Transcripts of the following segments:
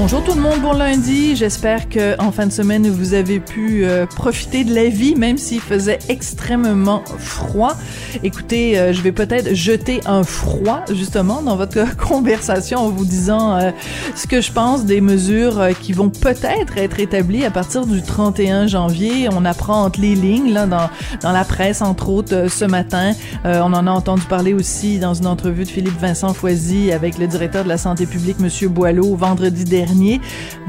Bonjour tout le monde, bon lundi. J'espère que en fin de semaine vous avez pu euh, profiter de la vie, même s'il faisait extrêmement froid. Écoutez, euh, je vais peut-être jeter un froid justement dans votre conversation en vous disant euh, ce que je pense des mesures qui vont peut-être être établies à partir du 31 janvier. On apprend entre les lignes là dans dans la presse entre autres ce matin. on en a entendu parler aussi dans une entrevue de Philippe Vincent Foisy avec le directeur de la santé publique Monsieur Boileau vendredi dernier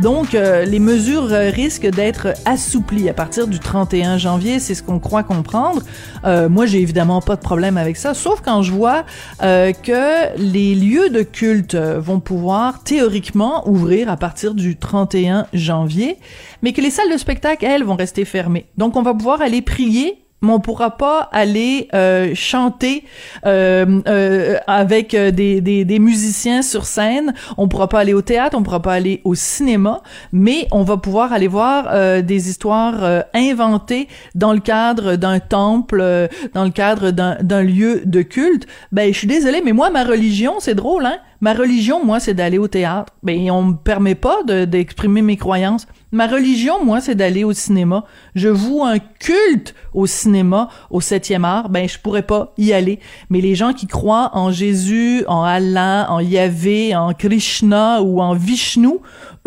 donc, euh, les mesures euh, risquent d'être assouplies à partir du 31 janvier, c'est ce qu'on croit comprendre. Euh, moi, j'ai évidemment pas de problème avec ça, sauf quand je vois que les lieux de culte vont pouvoir théoriquement ouvrir à partir du 31 janvier, mais que les salles de spectacle, elles, vont rester fermées. Donc, on va pouvoir aller prier mais on pourra pas aller euh, chanter euh, euh, avec des, des, musiciens sur scène. On pourra pas aller au théâtre, on pourra pas aller au cinéma, mais on va pouvoir aller voir des histoires inventées dans le cadre d'un temple, dans le cadre d'un lieu de culte. Ben, je suis désolée, mais moi, ma religion, c'est drôle, hein? Ma religion, moi, c'est d'aller au théâtre. Ben, on me permet pas d'exprimer mes croyances. Ma religion, moi, c'est d'aller au cinéma. Je voue un culte au cinéma, au septième art. Ben, je pourrais pas y aller. Mais les gens qui croient en Jésus, en Allah, en Yahvé, en Krishna ou en Vishnu,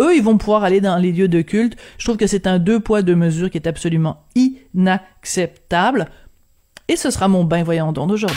eux, ils vont pouvoir aller dans les lieux de culte. Je trouve que c'est un deux poids, deux mesures qui est absolument inacceptable. Et ce sera mon bain voyant d'aujourd'hui.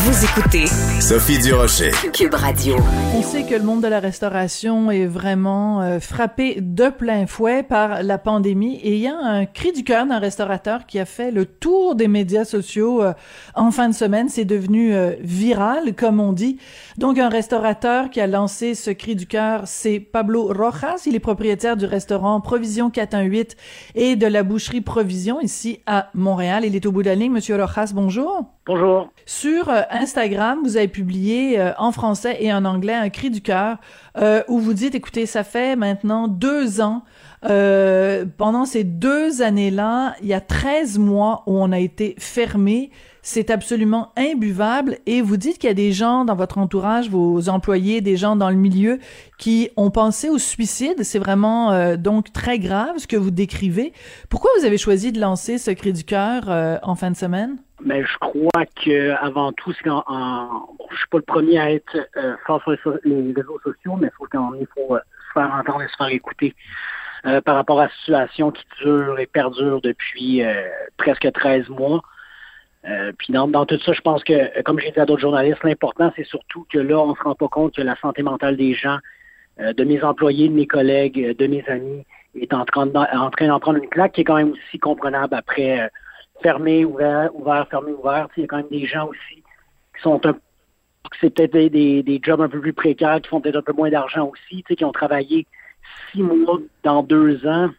Vous écoutez Sophie Durocher. Cube Radio. On sait que le monde de la restauration est vraiment euh, frappé de plein fouet par la pandémie et il y a un cri du cœur d'un restaurateur qui a fait le tour des médias sociaux euh, en fin de semaine. C'est devenu euh, viral, comme on dit. Donc un restaurateur qui a lancé ce cri du cœur, c'est Pablo Rojas. Il est propriétaire du restaurant Provision 418 et de la boucherie Provision ici à Montréal. Il est au bout de la ligne. Monsieur Rojas, bonjour. Bonjour. Sur Instagram, vous avez publié euh, en français et en anglais un cri du cœur euh, où vous dites, écoutez, ça fait maintenant deux ans. pendant ces deux années-là, il y a 13 mois où on a été fermé. C'est absolument imbuvable. Et vous dites qu'il y a des gens dans votre entourage, vos employés, des gens dans le milieu qui ont pensé au suicide. C'est vraiment donc très grave ce que vous décrivez. Pourquoi vous avez choisi de lancer ce cri du cœur en fin de semaine? Mais je crois que avant tout, c'est en, bon, je suis pas le premier à être euh, fort sur les, réseaux sociaux, mais il faut quand il faut euh, se faire entendre et se faire écouter euh, par rapport à la situation qui dure et perdure depuis presque 13 mois. Puis dans, dans, tout ça, je pense que, comme j'ai dit à d'autres journalistes, l'important, c'est surtout que là, on ne se rend pas compte que la santé mentale des gens, de mes employés, de mes collègues, de mes amis, est en train d'en prendre une claque qui est quand même aussi comprenable après fermé, ouvert, ouvert, fermé, ouvert. Il y a quand même des gens aussi qui sont un c'est peut-être des, des, jobs un peu plus précaires, qui font peut-être un peu moins d'argent aussi, qui ont travaillé six mois dans deux ans.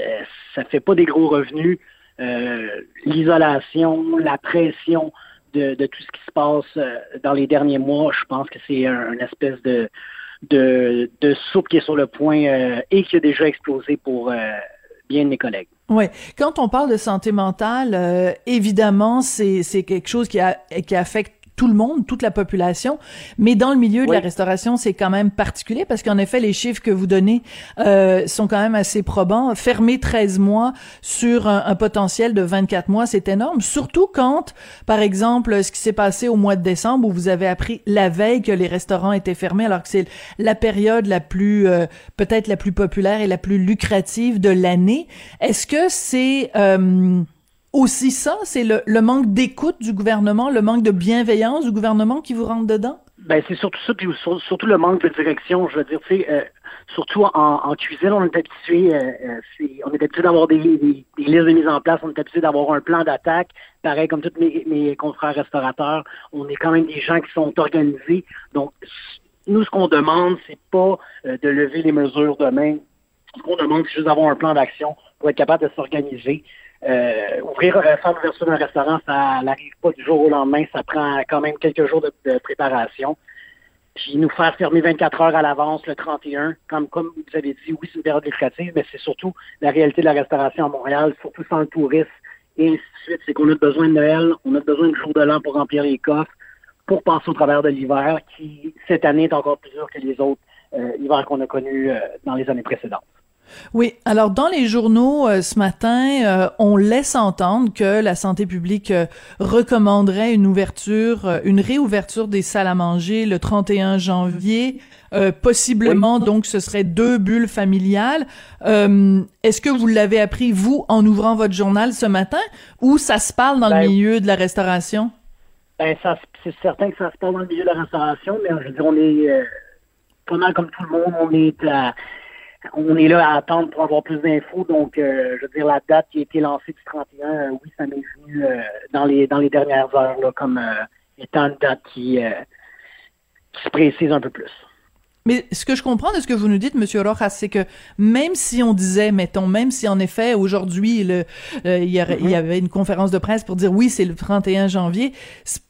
Euh, ça fait pas des gros revenus. Euh, l'isolation, la pression de, tout ce qui se passe euh, dans les derniers mois, je pense que c'est un, une espèce de, de, soupe qui est sur le point euh, et qui a déjà explosé pour bien de mes collègues. Oui, quand on parle de santé mentale, évidemment, c'est quelque chose qui qui affecte tout le monde, toute la population, mais dans le milieu de la restauration, c'est quand même particulier parce qu'en effet, les chiffres que vous donnez euh, sont quand même assez probants. Fermer 13 mois sur un, potentiel de 24 mois, c'est énorme, surtout quand, par exemple, ce qui s'est passé au mois de décembre où vous avez appris la veille que les restaurants étaient fermés alors que c'est la période la plus, euh, peut-être la plus populaire et la plus lucrative de l'année. Est-ce que c'est... Euh, aussi ça, c'est le, manque d'écoute du gouvernement, le manque de bienveillance du gouvernement qui vous rentre dedans? Ben c'est surtout ça, puis surtout le manque de direction. Je veux dire, tu sais, euh, surtout en, cuisine, on est habitué, euh, euh on est habitué d'avoir des, listes de mise en place, on est habitué d'avoir un plan d'attaque. Pareil comme tous mes, confrères restaurateurs, on est quand même des gens qui sont organisés. Donc, nous, ce qu'on demande, c'est pas de lever les mesures demain. Ce qu'on demande, c'est juste d'avoir un plan d'action pour être capable de s'organiser. Euh, ouvrir, faire l'ouverture d'un restaurant, ça n'arrive pas du jour au lendemain, ça prend quand même quelques jours de, de préparation. Puis nous faire fermer 24 heures à l'avance le 31, comme, comme vous avez dit, oui, c'est une période lucrative, mais c'est surtout la réalité de la restauration à Montréal, surtout sans le tourisme, et ainsi de suite. C'est qu'on a besoin de Noël, on a besoin de jour de l'an pour remplir les coffres, pour passer au travers de l'hiver, qui, cette année, est encore plus dur que les autres euh, hivers qu'on a connus euh, dans les années précédentes. Oui, alors dans les journaux euh, ce matin, euh, on laisse entendre que la santé publique euh, recommanderait une ouverture, une réouverture des salles à manger le 31 janvier. possiblement, donc, ce serait deux bulles familiales. Est-ce que vous l'avez appris, vous, en ouvrant votre journal ce matin, ou ça se parle dans le ben, milieu de la restauration? Ben, c'est certain que ça se parle dans le milieu de la restauration, mais je veux dire, on est mal comme tout le monde, on est à on est là à attendre pour avoir plus d'infos. Donc, euh, je veux dire, la date qui a été lancée du 31, euh, oui, ça m'est venu euh, dans les dans les dernières heures là, comme étant une date qui, qui se précise un peu plus. Mais ce que je comprends de ce que vous nous dites, Monsieur Rojas, c'est que même si on disait, mettons, même si en effet aujourd'hui il y, y, avait une conférence de presse pour dire oui c'est le 31 janvier,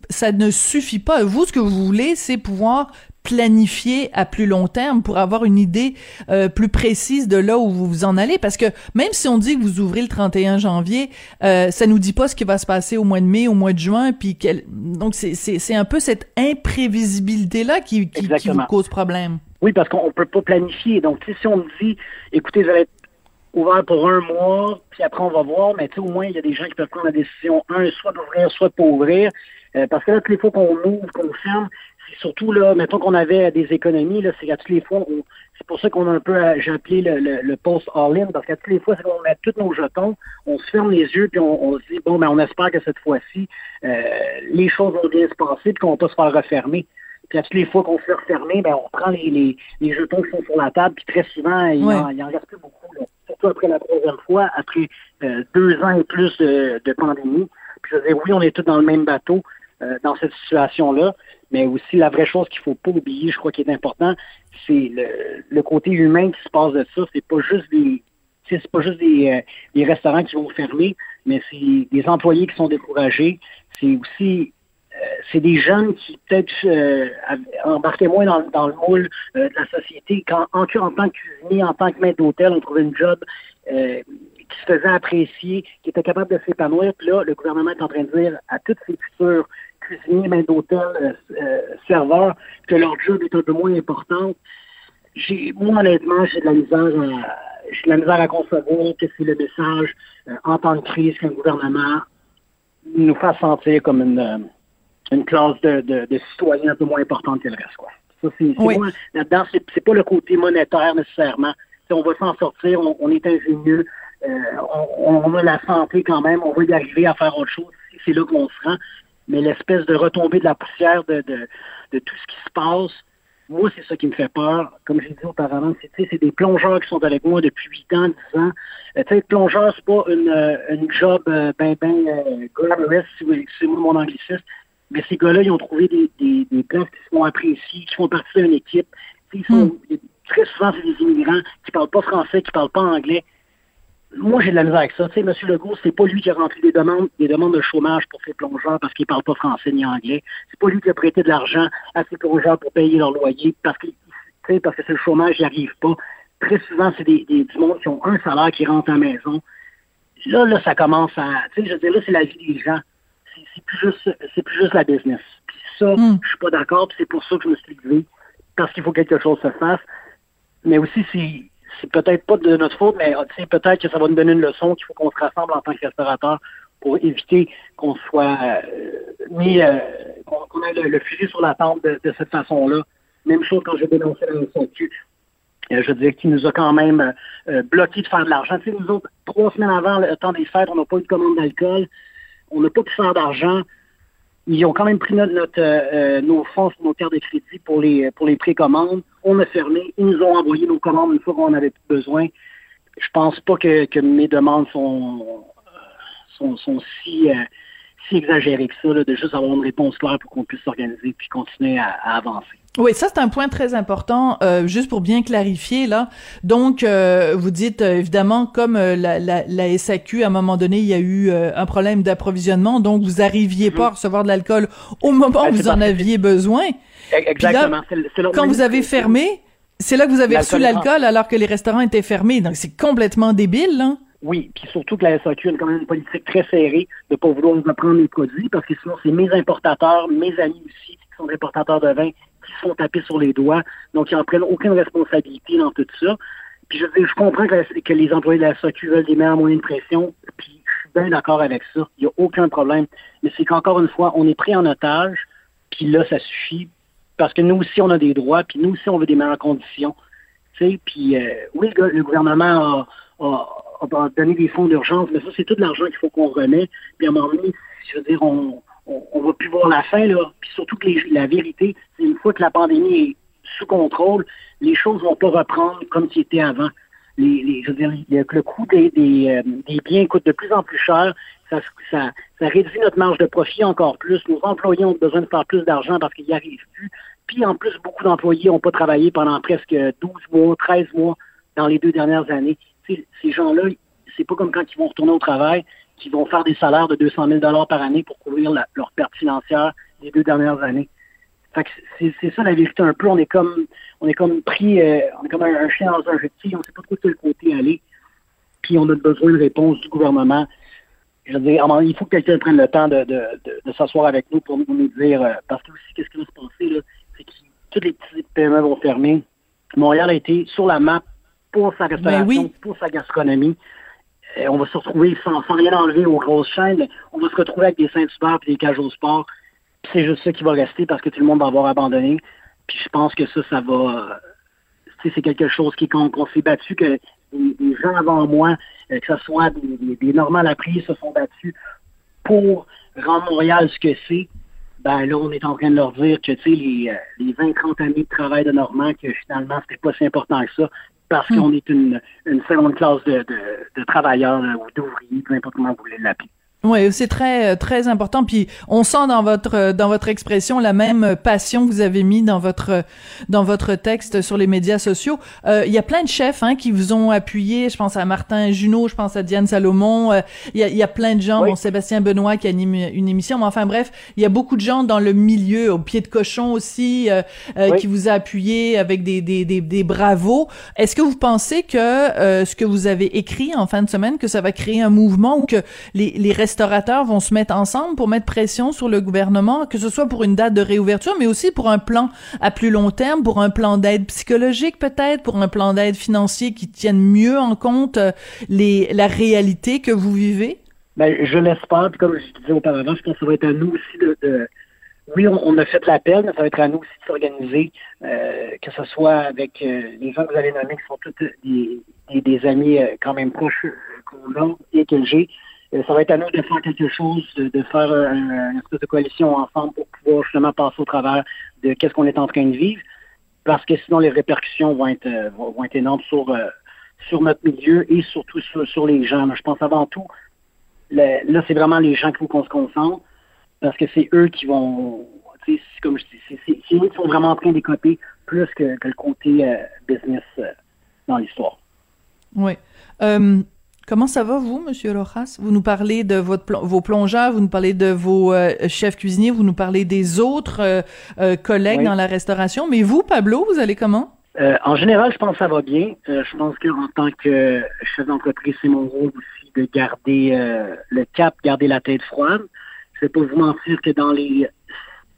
ça ne suffit pas. Vous, ce que vous voulez, c'est pouvoir planifier à plus long terme pour avoir une idée euh, plus précise de là où vous vous en allez? Parce que même si on dit que vous ouvrez le 31 janvier euh, ça nous dit pas ce qui va se passer au mois de mai au mois de juin puis quel... donc c'est c'est un peu cette imprévisibilité là qui qui, vous cause problème. Oui parce qu'on peut pas planifier. Donc si on me dit écoutez vous allez être ouvert pour un mois puis après on va voir mais tu sais au moins il y a des gens qui peuvent prendre la décision un soit d'ouvrir soit de pas ouvrir. Euh, parce que là, toutes les fois qu'on ouvre, qu'on ferme, surtout là, mettons qu'on avait des économies, là, c'est qu'à toutes les fois, c'est pour ça qu'on a un peu, euh, j'ai appelé le, le, post all-in, parce qu'à toutes les fois, c'est qu'on met tous nos jetons, on se ferme les yeux, puis on, se dit, bon, ben, on espère que cette fois-ci, euh, les choses vont bien se passer, puis qu'on va pas se faire refermer. Puis à toutes les fois qu'on se fait refermer, ben, on prend les, les, les, jetons qui sont sur la table, puis très souvent, il, en, en, reste plus beaucoup, là. surtout après la troisième fois, après euh, deux ans et plus de, de pandémie. Puis je veux oui, on est tous dans le même bateau dans cette situation-là. Mais aussi, la vraie chose qu'il faut pas oublier, je crois qu'il est important, c'est le, le, côté humain qui se passe de ça. C'est pas juste des c'est pas juste des, euh, des, restaurants qui vont fermer, mais c'est des employés qui sont découragés. C'est aussi euh, c'est des jeunes qui peut-être euh, embarquaient moins dans, dans le moule euh, de la société. Quand en, en tant que cuisinier, en tant que maître d'hôtel, on trouvait une job qui se faisait apprécier, qui était capable de s'épanouir. Puis là, le gouvernement est en train de dire à toutes ces futures cuisiniers, maîtres d'hôtel, euh, euh, serveurs, que leur job est un peu moins important. J'ai, moi, honnêtement, j'ai de la misère à, j'ai de la misère à concevoir que c'est le message euh, en temps de crise qu'un gouvernement nous fasse sentir comme une, une classe de, de, de, citoyens un peu moins importante que le reste. Quoi. Ça, c'est, c'est là-dedans, c'est, c'est pas le côté monétaire nécessairement. Si on va s'en sortir, on, est ingénieux, on, on, a la santé quand même, on va y arriver à faire autre chose. C'est là qu'on se rend mais l'espèce de retomber de la poussière de, de, de, tout ce qui se passe, moi, c'est ça qui me fait peur. Comme j'ai dit auparavant, c'est des plongeurs qui sont avec moi depuis 8 ans, 10 ans. Euh, tu sais, plongeur, c'est pas une, euh, une job euh, ben, ben euh, glamorous, si c'est mon angliciste. Mais ces gars-là, ils ont trouvé des, des, des places qui se font apprécier, qui font partie d'une équipe. Ils sont, hmm. Très souvent, c'est des immigrants qui parlent pas français, qui parlent pas anglais moi, j'ai de la misère avec ça. Tu sais, M. Legault, c'est pas lui qui a rempli des demandes, des demandes de chômage pour ses plongeurs parce qu'il parle pas français ni anglais. C'est pas lui qui a prêté de l'argent à ses plongeurs pour payer leur loyer parce que, parce que c'est le chômage, il arrive pas. Très souvent, c'est des, des, du monde qui ont un salaire qui rentre à la maison. Là, là, ça commence à, tu sais, je veux dire, là, c'est la vie des gens. C'est plus juste, c'est plus juste la business. Puis ça, hmm. je suis pas d'accord, c'est pour ça que je me suis levé, parce qu'il faut que quelque chose se fasse. Mais aussi, c'est, c'est peut-être pas de notre faute, mais peut-être que ça va nous donner une leçon qu'il faut qu'on se rassemble en tant que restaurateur pour éviter qu'on soit euh, mis, euh, qu'on ait le, fusil sur la tente de, cette façon-là. Même chose quand j'ai dénoncé la SAQ. Euh, je veux dire, qui nous a quand même bloqué de faire de l'argent. Nous autres, trois semaines avant le temps des fêtes, on n'a pas eu de commande d'alcool. On n'a pas pu faire d'argent. Ils ont quand même pris notre, notre euh, nos fonds nos cartes de crédit pour les pour les précommandes. On a fermé. Ils nous ont envoyé nos commandes une fois qu'on avait plus besoin. Je pense pas que, mes demandes sont sont, euh, si exagérées que ça, là, de juste avoir une réponse claire pour qu'on puisse s'organiser puis continuer à, avancer. Oui, ça c'est un point très important, euh, juste pour bien clarifier là. Donc, euh, vous dites euh, évidemment comme la, la, la, SAQ à un moment donné, il y a eu un problème d'approvisionnement, donc vous arriviez pas à recevoir de l'alcool au moment où vous en aviez besoin. Exactement. quand vous avez fermé, c'est là que vous avez reçu l'alcool alors que les restaurants étaient fermés. Donc c'est complètement débile, là. Oui, puis surtout que la SAQ a quand même une politique très serrée de ne pas vouloir reprendre les produits parce que sinon c'est mes importateurs, mes amis aussi qui sont importateurs de vin qui sont tapés sur les doigts, donc ils n'en prennent aucune responsabilité dans tout ça. Puis je je comprends que, les employés de la SAQ veulent des meilleurs moyens de pression, puis je suis bien d'accord avec ça, il n'y a aucun problème. Mais c'est qu'encore une fois, on est pris en otage, puis là, ça suffit, parce que nous aussi, on a des droits, puis nous aussi, on veut des meilleures conditions. Tu sais, puis euh, oui, le, gouvernement a, donné des fonds d'urgence, mais ça, c'est tout l'argent qu'il faut qu'on remet. Puis à un moment donné, je veux dire, on, on, va plus voir la fin, là. Puis surtout que la vérité, c'est une fois que la pandémie est sous contrôle, les choses vont pas reprendre comme c'était avant. Les, je veux dire, le coût des, euh, des, biens coûte de plus en plus cher. Ça, réduit notre marge de profit encore plus. Nos employés ont besoin de faire plus d'argent parce qu'ils n'y arrivent plus. Puis en plus, beaucoup d'employés n'ont pas travaillé pendant presque 12 mois, 13 mois dans les deux dernières années. ces gens-là, c'est pas comme quand ils vont retourner au travail qui vont faire des salaires de 200 000 par année pour couvrir leur perte financière des deux dernières années. c'est ça la vérité un peu. On est comme on est comme pris, euh, on est comme un, chien dans un jeu on ne sait pas trop de quel côté aller. Puis on a besoin de réponse du gouvernement. Je veux dire, il faut que quelqu'un prenne le temps de, s'asseoir avec nous pour nous dire euh, parce que aussi qu'est-ce qui va se passer là, c'est que toutes les petites PME vont fermer. Montréal a été sur la map pour sa ben restauration, pour sa gastronomie. Euh, on va se retrouver sans, rien enlever aux grosses chaînes, on va se retrouver avec des Saint-Hubert et des au sport. c'est juste ça qui va rester parce que tout le monde va avoir abandonné. Puis je pense que ça, ça va. c'est quelque chose qui qu'on s'est battu, que les, gens avant moi, euh, que ce soit des, des, normales appris, se sont battus pour rendre Montréal ce que c'est. Ben là, on est en train de leur dire que tu sais, les, euh, les 20-30 années de travail de Normand, que finalement, c'était pas si important que ça parce hmm. qu'on est une, une seconde classe de, de, de travailleurs ou d'ouvriers, peu importe comment vous voulez l'appeler. Oui, c'est très très important. Puis on sent dans votre dans votre expression la même passion que vous avez mis dans votre dans votre texte sur les médias sociaux. Euh, il y a plein de chefs hein, qui vous ont appuyé. Je pense à Martin Junot, je pense à Diane Salomon. Euh, il, y a, il y a plein de gens. Bon, Sébastien Benoît qui anime une émission. Mais enfin bref, il y a beaucoup de gens dans le milieu, au pied de cochon aussi, euh, euh qui vous a appuyé avec des des des, des bravos. Est-ce que vous pensez que euh, ce que vous avez écrit en fin de semaine que ça va créer un mouvement ou que les les restaurateurs vont se mettre ensemble pour mettre pression sur le gouvernement, que ce soit pour une date de réouverture, mais aussi pour un plan à plus long terme, pour un plan d'aide psychologique peut-être, pour un plan d'aide financier qui tienne mieux en compte euh, les, la réalité que vous vivez? Ben, je l'espère, puis comme je disais auparavant, je pense que ça va être à nous aussi de, oui, on, a fait l'appel, mais ça va être à nous aussi de s'organiser, euh, que ce soit avec euh, les gens que vous avez nommés, qui sont tous des, des, amis quand même proches qu'on a et que j'ai, ça va être à nous de faire quelque chose, de, faire une espèce de coalition ensemble pour pouvoir justement passer au travers de qu'est-ce qu'on est en train de vivre, parce que sinon les répercussions vont être euh, énormes sur euh, sur notre milieu et surtout sur, les gens. Je pense avant tout, là c'est vraiment les gens qu'il faut qu'on se concentre, parce que c'est eux qui vont, comme je dis, c'est eux qui sont vraiment en train d'écoper plus que, que, le côté business dans l'histoire. Oui. Comment ça va, vous, Monsieur Rojas? Vous nous parlez de votre vos plongeurs, vous nous parlez de vos euh, chefs cuisiniers, vous nous parlez des autres euh, euh, collègues dans la restauration. Mais vous, Pablo, vous allez comment? en général, je pense que ça va bien. je pense qu'en tant que chef d'entreprise, c'est mon rôle aussi de garder le cap, garder la tête froide. Je vais pas vous mentir que dans les...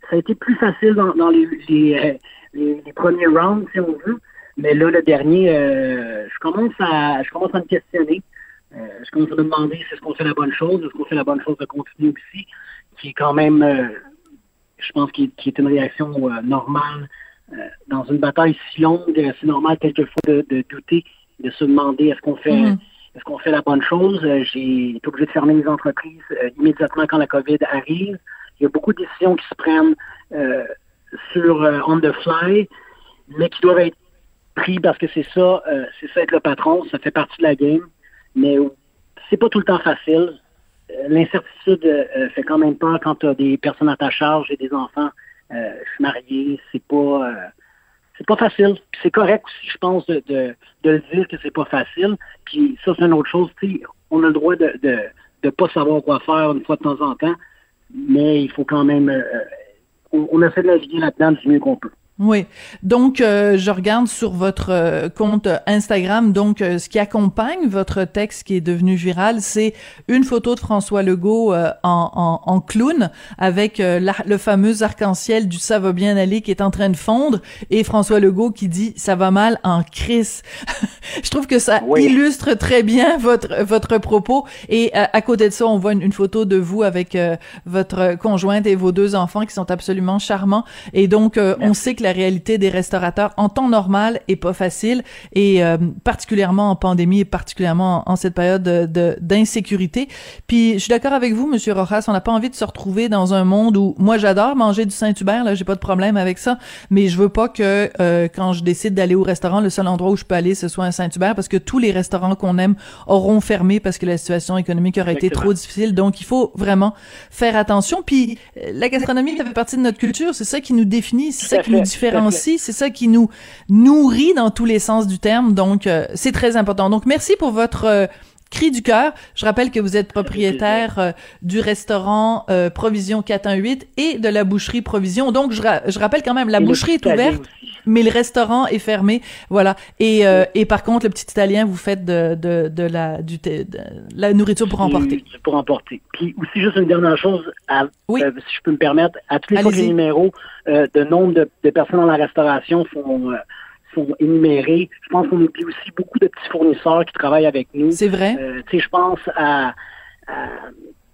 Ça a été plus facile dans, les, les, les, premiers rounds, si on veut. Mais là, le dernier, je commence à je commence à me questionner. Euh, est-ce qu'on se demander si est-ce qu'on fait la bonne chose, est-ce qu'on fait la bonne chose de continuer aussi, qui est quand même, euh, je pense, qui, est une réaction euh, normale dans une bataille si longue. C'est normal quelquefois de, de, douter, de se demander est-ce qu'on fait, mm-hmm. est-ce qu'on fait la bonne chose. J'ai été obligé de fermer les entreprises immédiatement quand la COVID arrive. Il y a beaucoup de décisions qui se prennent sur on the fly, mais qui doivent être prises parce que c'est ça, c'est ça être le patron, ça fait partie de la game mais c'est pas tout le temps facile. Euh, l'incertitude euh, fait quand même peur quand tu as des personnes à ta charge et des enfants je suis marié, c'est pas c'est pas facile. C'est correct aussi, je pense, de, de, de le dire que c'est pas facile. Puis ça, c'est une autre chose. On a le droit de, de de pas savoir quoi faire une fois de temps en temps, mais il faut quand même on, on essaie de naviguer là-dedans du mieux qu'on peut. Oui. Donc, euh, je regarde sur votre euh, compte Instagram, donc euh, ce qui accompagne votre texte qui est devenu viral, c'est une photo de François Legault en, en, en, clown avec le fameux arc-en-ciel du ça va bien aller qui est en train de fondre et François Legault qui dit ça va mal en crise. je trouve que ça illustre très bien votre votre propos. Et à côté de ça, on voit une, une photo de vous avec votre conjointe et vos deux enfants qui sont absolument charmants. Et donc on sait que la réalité des restaurateurs en temps normal est pas facile et euh, particulièrement en pandémie et particulièrement en, cette période de d'insécurité. Puis je suis d'accord avec vous, Monsieur Rojas, on n'a pas envie de se retrouver dans un monde où moi j'adore manger du Saint-Hubert, là j'ai pas de problème avec ça, mais je veux pas que euh, quand je décide d'aller au restaurant, le seul endroit où je peux aller ce soit un Saint-Hubert parce que tous les restaurants qu'on aime auront fermé parce que la situation économique aurait été trop difficile. Donc il faut vraiment faire attention. Puis euh, la gastronomie ça fait partie de notre culture, c'est ça qui nous définit, c'est ça qui nous différencie, c'est ça qui nous nourrit dans tous les sens du terme. Donc, euh, c'est très important. Donc, merci pour votre euh, cri du cœur. Je rappelle que vous êtes propriétaire euh, du restaurant Provision 418 et de la boucherie Provision. Donc, je, je rappelle quand même, la boucherie est ouverte mais le restaurant est fermé, voilà. Et, euh, et par contre, le petit italien, vous faites de, de, de la du de la nourriture pour emporter. Pour emporter. Puis aussi juste une dernière chose, à, oui. Euh, si je peux me permettre, à tous les numéros euh, de nombre de, de, personnes dans la restauration sont sont énumérés. Je pense qu'on oublie aussi beaucoup de petits fournisseurs qui travaillent avec nous. C'est vrai. tu sais, je pense à, à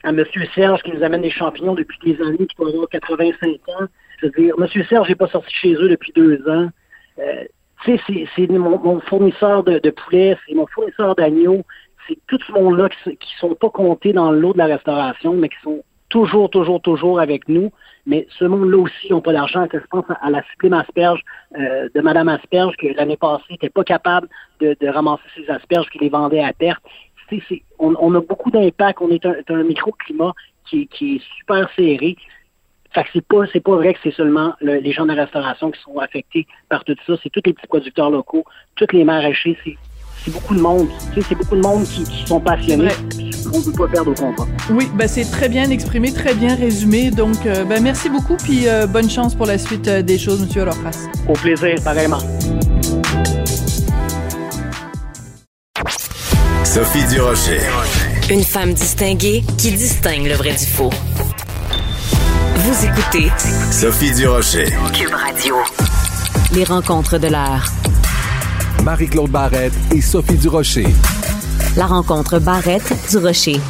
à M. Serge qui nous amène des champignons depuis des années, qui doit avoir 85 ans. Je veux dire, M. Serge n'est pas sorti chez eux depuis deux ans. Euh, tu sais, c'est mon, fournisseur de, de poulet, c'est mon fournisseur d'agneau. C'est tout ce monde-là qui, qui sont pas comptés dans l'eau de la restauration, mais qui sont toujours, toujours, toujours avec nous. Mais ce monde-là aussi n'a pas d'argent. Je pense à la sublime asperge euh, de Mme Asperge, que l'année passée n'était pas capable de, de ramasser ses asperges, qui les vendait à perte on, on, a beaucoup d'impact. On est un, un microclimat qui, qui est super serré. Fait que c'est pas, c'est pas vrai que c'est seulement les gens de la restauration qui sont affectés par tout ça. C'est tous les petits producteurs locaux, tous les maraîchers. C'est, c'est beaucoup de monde. Tu sais, c'est beaucoup de monde qui, qui sont passionnés. On ne peut pas perdre au combat. Oui, ben c'est très bien exprimé, très bien résumé. Donc, euh, ben merci beaucoup, puis euh, bonne chance pour la suite euh, des choses, Monsieur Olofras. Au plaisir, pareillement. Sophie Durocher. Une femme distinguée qui distingue le vrai du faux. Vous écoutez Sophie Durocher. Cube Radio. Les rencontres de l'heure. Marie-Claude Barrette et Sophie Durocher. La rencontre Barrette-Durocher.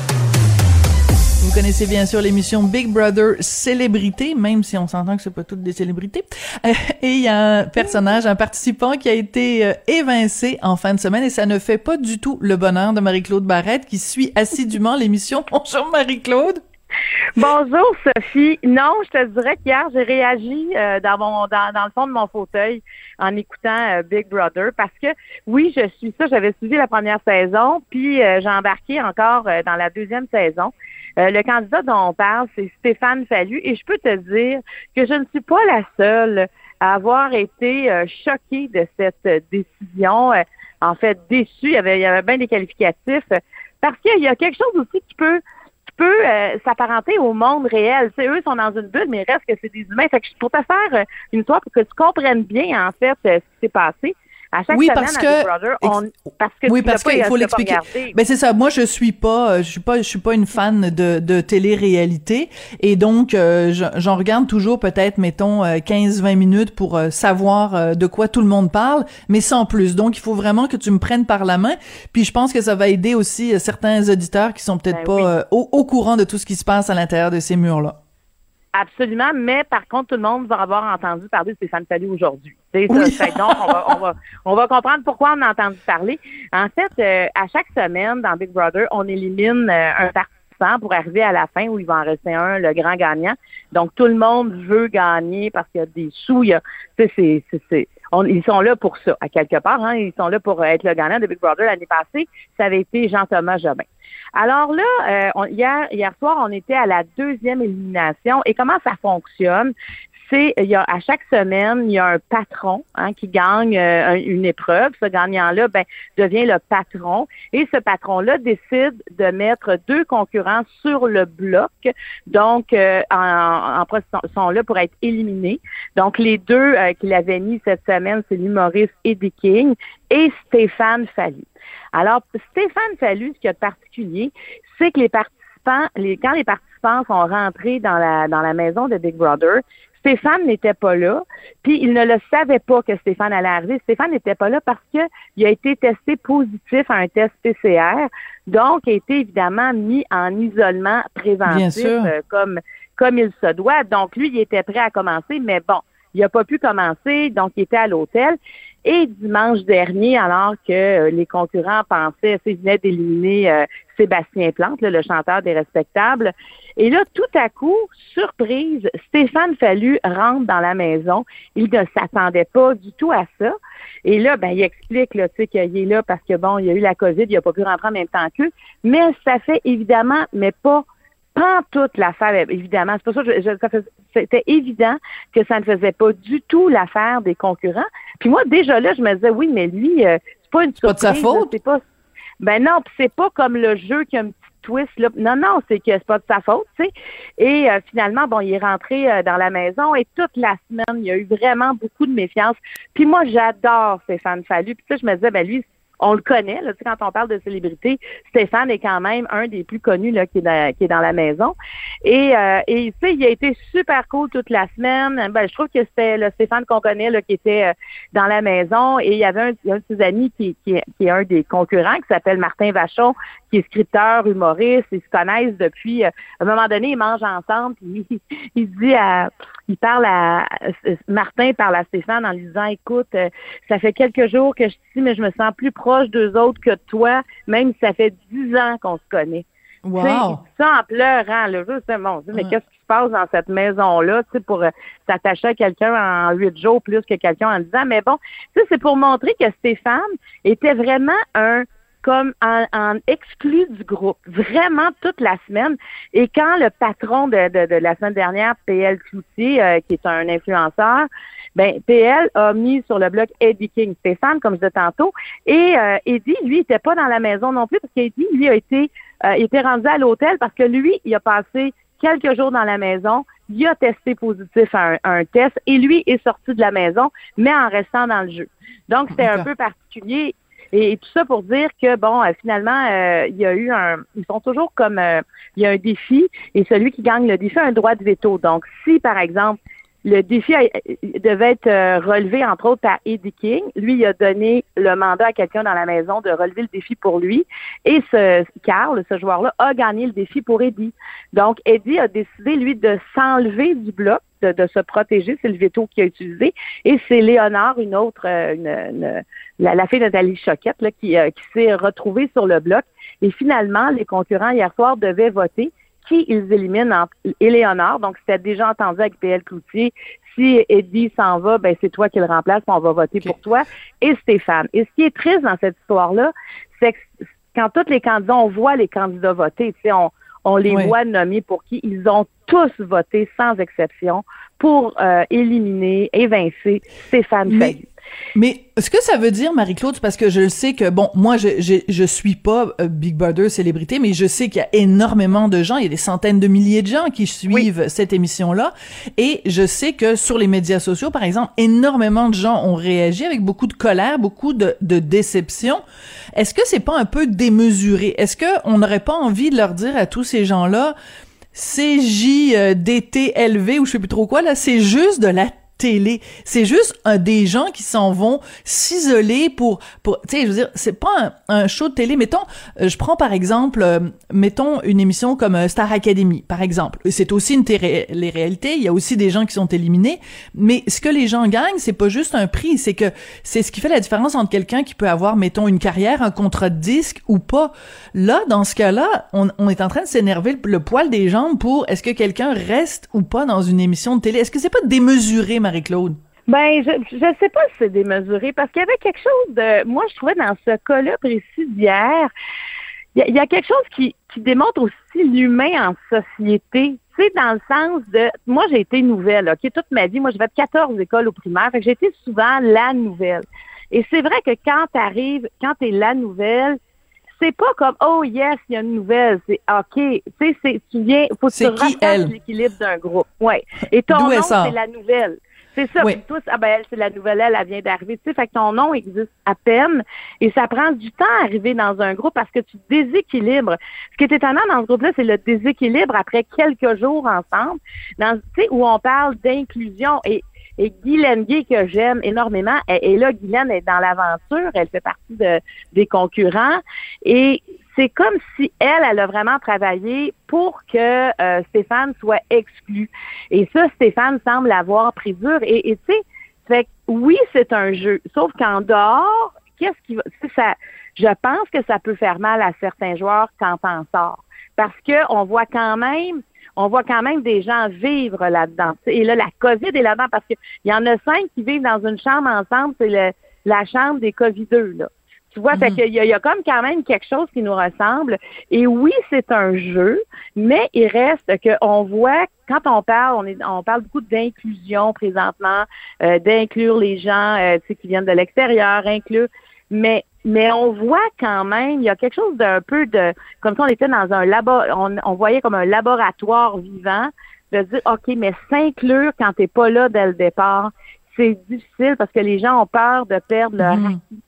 Vous connaissez bien sûr l'émission Big Brother Célébrité, même si on s'entend que c'est pas toutes des célébrités. Euh, et il y a un personnage, un participant qui a été euh, évincé en fin de semaine et ça ne fait pas du tout le bonheur de Marie-Claude Barrette qui suit assidûment l'émission. Bonjour Marie-Claude. Bonjour Sophie. Non, je te dirais qu'hier j'ai réagi euh, dans mon dans, dans, le fond de mon fauteuil en écoutant Big Brother parce que oui, je suis ça, j'avais suivi la première saison, puis j'ai embarqué encore dans la deuxième saison. Euh, le candidat dont on parle, c'est Stéphane Fallu, et je peux te dire que je ne suis pas la seule à avoir été euh, choquée de cette décision. Euh, en fait, déçue, il y avait, il y avait bien des qualificatifs, parce qu'il y a quelque chose aussi qui peut peut s'apparenter au monde réel. Tu eux sont dans une bulle, mais reste que c'est des humains. Fait que pour te faire une histoire pour que tu comprennes bien, en fait, ce qui s'est passé, à chaque oui, semaine parce que, Brother, on, parce que oui, parce qu'il faut l'expliquer. Ben c'est ça. Moi, je suis pas, je suis pas, je suis pas une fan de, de télé-réalité, et donc euh, j'en regarde toujours peut-être, mettons, 15-20 euh, minutes pour euh, savoir de quoi tout le monde parle, mais sans plus. Donc, il faut vraiment que tu me prennes par la main. Puis, je pense que ça va aider aussi certains auditeurs qui sont peut-être ben pas au, au courant de tout ce qui se passe à l'intérieur de ces murs-là. Absolument, mais par contre, tout le monde va avoir entendu parler de Stéphane Fallu aujourd'hui. C'est ça. donc, on va, on, va, on va comprendre pourquoi on a entendu parler. En fait, euh, à chaque semaine dans Big Brother, on élimine euh, un participant pour arriver à la fin où il va en rester un, le grand gagnant. Donc, tout le monde veut gagner parce qu'il y a des sous. Il y a, c'est, c'est, ils sont là pour ça, à quelque part. Hein, ils sont là pour être le gagnant de Big Brother. L'année passée, ça avait été Jean-Thomas Jobin. Alors là, euh, hier, hier soir, on était à la deuxième élimination. Et comment ça fonctionne? C'est il y a à chaque semaine, il y a un patron hein, qui gagne euh, une épreuve. Ce gagnant-là ben, devient le patron et ce patron-là décide de mettre deux concurrents sur le bloc, donc euh, en, en sont là pour être éliminés. Donc les deux euh, qu'il avait mis cette semaine, c'est l'humoriste Eddie King et Stéphane Fallu. Alors Stéphane Fallu, ce qui est particulier, c'est que les participants, les, quand les participants sont rentrés dans la dans la maison de Big Brother, Stéphane n'était pas là, puis il ne le savait pas que Stéphane allait arriver. Stéphane n'était pas là parce qu'il a été testé positif à un test PCR, donc a été évidemment mis en isolement préventif euh, comme comme il se doit. Donc lui, il était prêt à commencer, mais bon, il n'a pas pu commencer, donc il était à l'hôtel. Et dimanche dernier, alors que euh, les concurrents pensaient, ils venaient d'éliminer euh, Sébastien Plante, le chanteur des Respectables. Et là, tout à coup, surprise, Stéphane Fallu rentre dans la maison. Il ne s'attendait pas du tout à ça. Et là, ben, il explique là, qu'il est là parce que bon, il y a eu la COVID, il n'a pas pu rentrer en même temps qu'eux. Mais ça fait évidemment, mais pas pas toute l'affaire, évidemment. C'est pour ça que je, c'était évident que ça ne faisait pas du tout l'affaire des concurrents. Puis moi, déjà là, je me disais, oui, mais lui, euh, c'est pas une surprise. Pas de sa faute? Pas, ben non, c'est pas comme le jeu qui a un petit twist. Là. Non, non, c'est que c'est pas de sa faute, tu sais. Et euh, finalement, bon, il est rentré euh, dans la maison et toute la semaine, il y a eu vraiment beaucoup de méfiance. Puis moi, j'adore Stéphane Fallu. Puis ça, je me disais, ben lui, on le connaît, là, quand on parle de célébrité, Stéphane est quand même un des plus connus là, qui, est dans, qui est dans la maison. Et, euh, et tu sais, il a été super cool toute la semaine. Ben, je trouve que c'était le Stéphane qu'on connaît là, qui était euh, dans la maison. Et il y avait un, un de ses amis qui, qui, qui est un des concurrents, qui s'appelle Martin Vachon, qui est scripteur, humoriste. Ils se connaissent depuis... Euh, à un moment donné, ils mangent ensemble. Puis il, il dit à... Il parle à... Martin parle à Stéphane en lui disant, écoute, ça fait quelques jours que je suis mais je me sens plus proche d'eux autres que toi, même si ça fait dix ans qu'on se connaît. Wow. Ça en pleurant, là, juste, mon Dieu, mais qu'est-ce qui se passe dans cette maison-là, tu sais, pour euh, s'attacher à quelqu'un en huit jours plus que quelqu'un en dix ans? Mais bon, tu sais, c'est pour montrer que Stéphane était vraiment un comme en, exclu du groupe, vraiment toute la semaine. Et quand le patron de, de, la semaine dernière, PL Cloutier, euh, qui est un influenceur, ben PL a mis sur le blog Eddie King Stéphane, comme je disais tantôt, et euh, Eddie, lui, était pas dans la maison non plus, parce qu'Eddie, lui, a été, euh, était rendu à l'hôtel parce que lui, il a passé quelques jours dans la maison, il a testé positif à un, un, test et lui est sorti de la maison, mais en restant dans le jeu. Donc, c'était un peu particulier. Et, tout ça pour dire que bon, euh, finalement, euh, il y a eu un, ils sont toujours comme, euh, il y a un défi et celui qui gagne le défi a un droit de veto. Donc, si par exemple le défi devait être relevé, entre autres, par Eddie King. Lui, il a donné le mandat à quelqu'un dans la maison de relever le défi pour lui. Et ce Carl, ce joueur-là, a gagné le défi pour Eddie. Donc, Eddie a décidé, lui, de s'enlever du bloc de, se protéger. C'est le veto qu'il a utilisé. Et c'est Léonard, une autre, euh, une, la, fille Nathalie Choquette, là, qui, euh, qui s'est retrouvée sur le bloc. Et finalement, les concurrents hier soir devaient voter qui ils éliminent entre Léonard. Donc, c'était déjà entendu avec PL Cloutier. Si Eddie s'en va, ben c'est toi qui le remplace, on va voter pour toi. Et Stéphane. Et ce qui est triste dans cette histoire-là, c'est que quand tous les candidats, on voit les candidats voter, tu sais, on, on les voit nommés pour qui? Ils ont tous voté sans exception pour euh, éliminer, évincer Stéphane mais, Mais ce que ça veut dire, Marie-Claude, parce que je sais que, bon, moi, je, je, je suis pas euh, Big Brother célébrité, mais je sais qu'il y a énormément de gens, il y a des centaines de milliers de gens qui suivent cette émission-là, et je sais que sur les médias sociaux, par exemple, énormément de gens ont réagi avec beaucoup de colère, beaucoup de, de déception. Est-ce que c'est pas un peu démesuré? Est-ce que on n'aurait pas envie de leur dire à tous ces gens-là, CJDTLV ou je sais plus trop quoi là, c'est juste de la télé. C'est juste un des gens qui s'en vont s'isoler pour, pour, tu sais, je veux dire, c'est pas un, show de télé. Mettons, euh, je prends par exemple, euh, mettons une émission comme euh, Star Academy, par exemple. C'est aussi une les réalités. Il y a aussi des gens qui sont éliminés. Mais ce que les gens gagnent, c'est pas juste un prix. C'est que c'est ce qui fait la différence entre quelqu'un qui peut avoir, mettons, une carrière, un contrat de disque ou pas. Là, dans ce cas-là, on, on est en train de s'énerver le, le, poil des jambes pour est-ce que quelqu'un reste ou pas dans une émission de télé? Est-ce que c'est pas démesuré, Marie-Claude? Ben, je je sais pas si c'est démesuré parce qu'il y avait quelque chose de moi je trouvais dans ce cas-là précis d'hier, il y, a quelque chose qui, qui démontre aussi l'humain en société. tu sais, dans le sens de, moi, j'ai été nouvelle, OK, toute ma vie. Moi, j'ai fait 14 écoles au primaire. Fait que j'ai été souvent la nouvelle. Et c'est vrai que quand t'arrives, quand t'es la nouvelle, c'est pas comme, oh yes, il y a une nouvelle. C'est OK. Tu sais, c'est, tu viens, faut que tu l'équilibre d'un groupe. Ouais. Et ton nom, c'est la nouvelle. C'est ça. Oui. Puis tous, ah ben elle, c'est la nouvelle, elle, elle vient d'arriver. Tu sais, fait que ton nom existe à peine et ça prend du temps à arriver dans un groupe parce que tu déséquilibres. Ce qui est étonnant dans ce groupe-là, c'est le déséquilibre après quelques jours ensemble, dans, tu sais, où on parle d'inclusion et et Guylaine Gay, que j'aime énormément, et, et là, Guylaine est dans l'aventure, elle fait partie de, des concurrents, et c'est comme si elle, elle a vraiment travaillé pour que euh, Stéphane soit exclu. Et ça, Stéphane semble l'avoir pris dur. Et tu sais, oui, c'est un jeu. Sauf qu'en dehors, qu'est-ce qui va. Ça, je pense que ça peut faire mal à certains joueurs quand t'en sors. Parce que on voit quand même. On voit quand même des gens vivre là-dedans. Et là, la COVID est là-dedans parce qu'il y en a cinq qui vivent dans une chambre ensemble. C'est la chambre des COVID-2, là. Tu vois, fait qu'il y, a- il y a comme quand même quelque chose qui nous ressemble. Et oui, c'est un jeu, mais il reste qu'on voit, quand on parle, on, est, on parle beaucoup d'inclusion présentement, euh, d'inclure les gens euh, qui viennent de l'extérieur, inclure, mais mais on voit quand même, il y a quelque chose d'un peu de, comme si on était dans un labo, on, on voyait comme un laboratoire vivant, de dire, OK, mais s'inclure quand t'es pas là dès le départ, c'est difficile parce que les gens ont peur de perdre leur Mhm. acquis.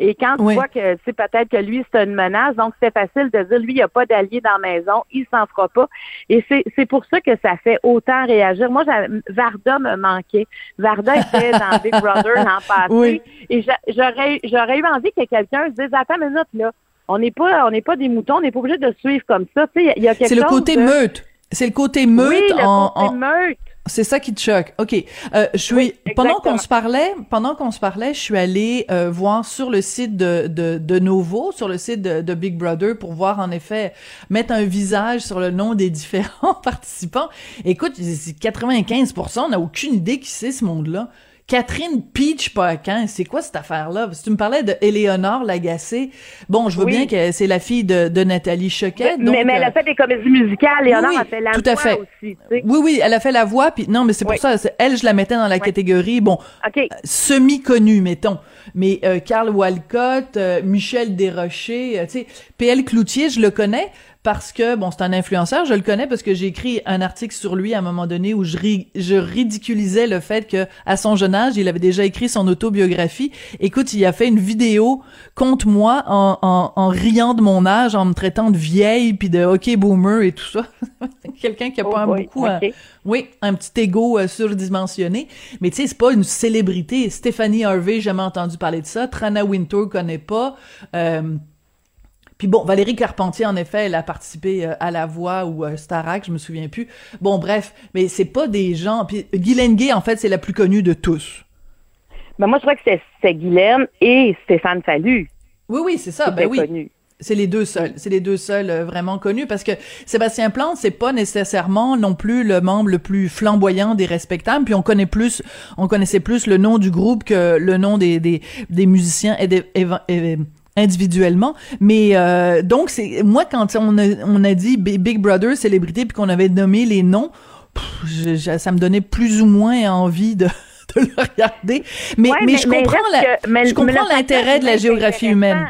Et quand tu vois que c'est peut-être que lui, c'est une menace, donc c'est facile de dire, lui, il n'y a pas d'allié dans la maison, il s'en fera pas. Et c'est, c'est pour ça que ça fait autant réagir. Moi, j'avais- Varda me manquait. Varda était dans Big Brother l'an passé. Oui. Et j'a- j'aurais, j'aurais eu envie que quelqu'un se dise, attends une minute, là. On n'est pas, on n'est pas des moutons, on n'est pas obligé de suivre comme ça. Tu sais, il y a quelque C'est le côté de- meute. C'est le côté meute Oui, le en, côté en- meute. C'est ça qui te choque. OK. Euh, je suis Oui, pendant qu'on se parlait, pendant qu'on se parlait, je suis allée euh, voir sur le site de, de de Novo, sur le site de, de Big Brother pour voir en effet mettre un visage sur le nom des différents participants. Écoute, c'est 95%, on n'a aucune idée qui c'est ce monde-là. Catherine Peach Paquin, c'est quoi cette affaire-là? Que tu me parlais de Éléonore Lagacé. Bon, je vois Oui. bien que c'est la fille de, de Nathalie Choquet. mais, donc, mais elle euh, a fait des comédies musicales. Léonard oui, a fait la tout à voix fait. aussi. Tu sais. Oui, oui, elle a fait la voix, puis non, mais c'est pour Oui. ça, elle, je la mettais dans la catégorie, bon, OK. semi-connue, mettons. Mais euh, Carl Walcott, euh, Michel Desrochers, euh, tu sais, PL Cloutier, je le connais parce que, bon, c'est un influenceur, je le connais parce que j'ai écrit un article sur lui à un moment donné où je, ri- je ridiculisais le fait que à son jeune âge, il avait déjà écrit son autobiographie. Écoute, il a fait une vidéo contre moi en, en, en riant de mon âge, en me traitant de vieille, puis de hockey boomer et tout ça. Quelqu'un qui a Oh pas boy, beaucoup... un- ok. oui, un petit ego euh, surdimensionné. Mais tu sais, c'est pas une célébrité. Stephanie Harvey, jamais entendu parler de ça. Trana Wintour connaît pas. Euh, puis bon, Valérie Carpentier, en effet, elle a participé euh, à La Voix ou euh, Starac, je me souviens plus. Bon, bref, mais c'est pas des gens... Puis Guylaine Gay, en fait, c'est la plus connue de tous. Ben, moi, je crois que c'est, Guylaine et Stéphane Fallu Oui, oui, c'est ça. Ben oui. connus. C'est les deux seuls. C'est les deux seuls euh, vraiment connus parce que Sébastien Plante, c'est pas nécessairement non plus le membre le plus flamboyant des respectables. Puis on connaît plus, on connaissait plus le nom du groupe que le nom des des, des musiciens et des- euh, individuellement. Mais euh, donc c'est moi quand on a, on a dit Bi- Big Brother célébrité puis qu'on avait nommé les noms pff, je- je- ça me donnait plus ou moins envie de de le regarder. Mais Ouais, mais, je comprends la, que- je comprends l'intérêt de la géographie humaine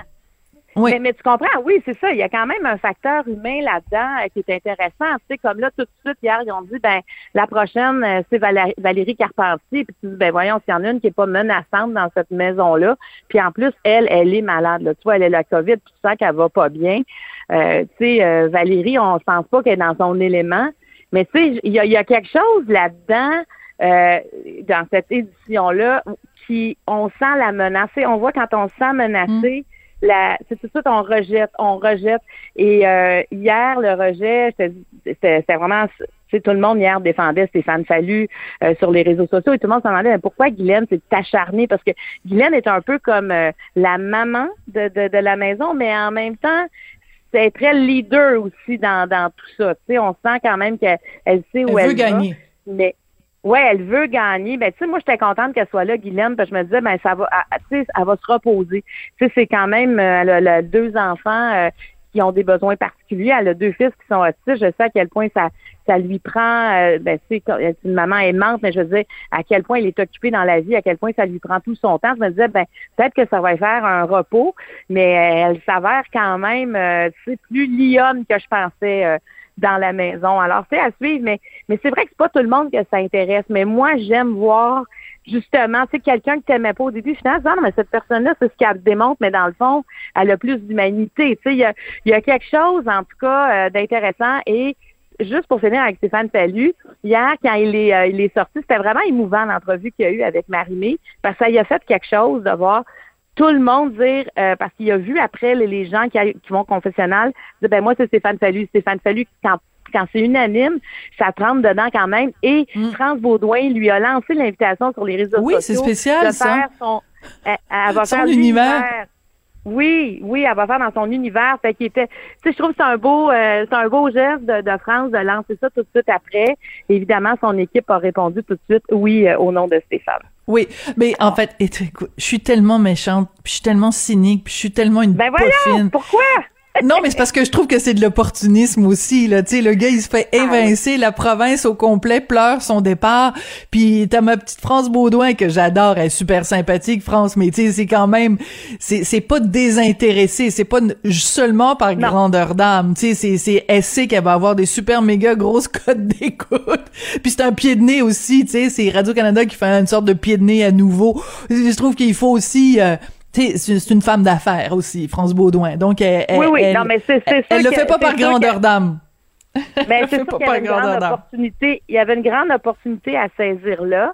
oui Mais, mais tu comprends, oui, c'est ça. Il y a quand même un facteur humain là-dedans euh, qui est intéressant. Tu sais, comme là, tout de suite, hier, ils ont dit, ben, la prochaine, euh, c'est Valérie, Valérie Carpentier. Puis tu dis, ben, voyons, s'il y en a une qui est pas menaçante dans cette maison-là. Puis en plus, elle, elle est malade. Là. Tu vois, elle est la COVID, puis tu sens qu'elle va pas bien. Euh, tu sais, euh, Valérie, on ne pense pas qu'elle est dans son élément. Mais tu sais, il y a, y a quelque chose là-dedans, euh, dans cette édition-là, qui, on sent la menace. Tu sais, On voit quand on se sent menacé, la, c'est tout de suite on rejette, on rejette. Et euh, hier, le rejet, c'était vraiment, c'est tout le monde hier défendait Stéphane Fallu euh, sur les réseaux sociaux et tout le monde se demandait mais pourquoi Guylaine s'est acharnée? Parce que Guylaine est un peu comme euh, la maman de, de, de la maison, mais en même temps c'est très leader aussi dans, dans tout ça. Tu sais, on sent quand même qu'elle elle sait où elle elle, veut va. gagner Mais ouais, elle veut gagner. Ben tu sais, moi j'étais contente qu'elle soit là, Guylaine, parce que je me disais ben ça va, elle- tu sais, elle va se reposer. Tu sais, c'est quand même, euh, elle a, elle deux enfants euh, qui ont des besoins particuliers. Elle a deux fils qui sont autistes. Je sais à quel point ça, ça lui prend, euh, ben, c'est une maman aimante, mais je veux dire, à quel point il est occupé dans la vie, à quel point ça lui prend tout son temps. Je me disais, ben, peut-être que ça va faire un repos, mais elle s'avère quand même, euh, c'est plus lionne que je pensais. Dans la maison. Alors, c'est à suivre, mais, mais c'est vrai que c'est pas tout le monde que ça intéresse. Mais moi, j'aime voir justement, tu sais, quelqu'un que t'aimais pas au début, finalement, non, mais cette personne-là, c'est ce qu'elle démontre, mais dans le fond, elle a plus d'humanité. Tu sais, il y a, y a quelque chose, en tout cas, euh, d'intéressant et juste pour finir avec Stéphane Fallu, hier, quand il est, euh, il est sorti, c'était vraiment émouvant l'entrevue qu'il y a eu avec Marie-Mé, parce que ça y a fait quelque chose de voir tout le monde dire, euh, parce qu'il a vu après les, gens qui, qui vont au confessionnal, dire, ben moi, c'est Stéphane Fallu. Stéphane Fallu, quand quand c'est unanime, ça trempe dedans quand même. Et mm. France Baudouin lui a lancé l'invitation sur les réseaux sociaux. Oui, c'est spécial, de ça. Faire son, elle, elle va Son faire univers. l'univers. Oui, oui, elle va faire dans son univers. Fait qu'il était, tu sais, je trouve que c'est un beau, euh, c'est un beau geste de, de France de lancer ça tout de suite après. Évidemment, son équipe a répondu tout de suite oui euh, au nom de Stéphane. Oui, mais en fait, écoute, je suis tellement méchante, puis je suis tellement cynique, puis je suis tellement une Ben poffine. pourquoi? Non, mais c'est parce que je trouve que c'est de l'opportunisme aussi, là. Tu sais, le gars, il se fait évincer, la province au complet pleure son départ. Puis t'as ma petite France Baudouin que j'adore, elle est super sympathique, France, mais tu sais, c'est quand même, c'est, c'est pas désintéressé, c'est pas seulement par grandeur d'âme. Tu sais, c'est, c'est, elle sait qu'elle va avoir des super méga grosses cotes d'écoute. Puis c'est un pied de nez aussi, tu sais, c'est Radio-Canada qui fait une sorte de pied de nez à nouveau. Je trouve qu'il faut aussi, euh, c'est une femme d'affaires aussi, France Baudouin. Donc, elle, Oui, oui, elle, non, mais c'est, c'est elle le fait pas par grandeur d'âme. Ben, Elle c'est sûr pas qu'il y par avait une grande opportunité. Il y avait une grande opportunité à saisir là.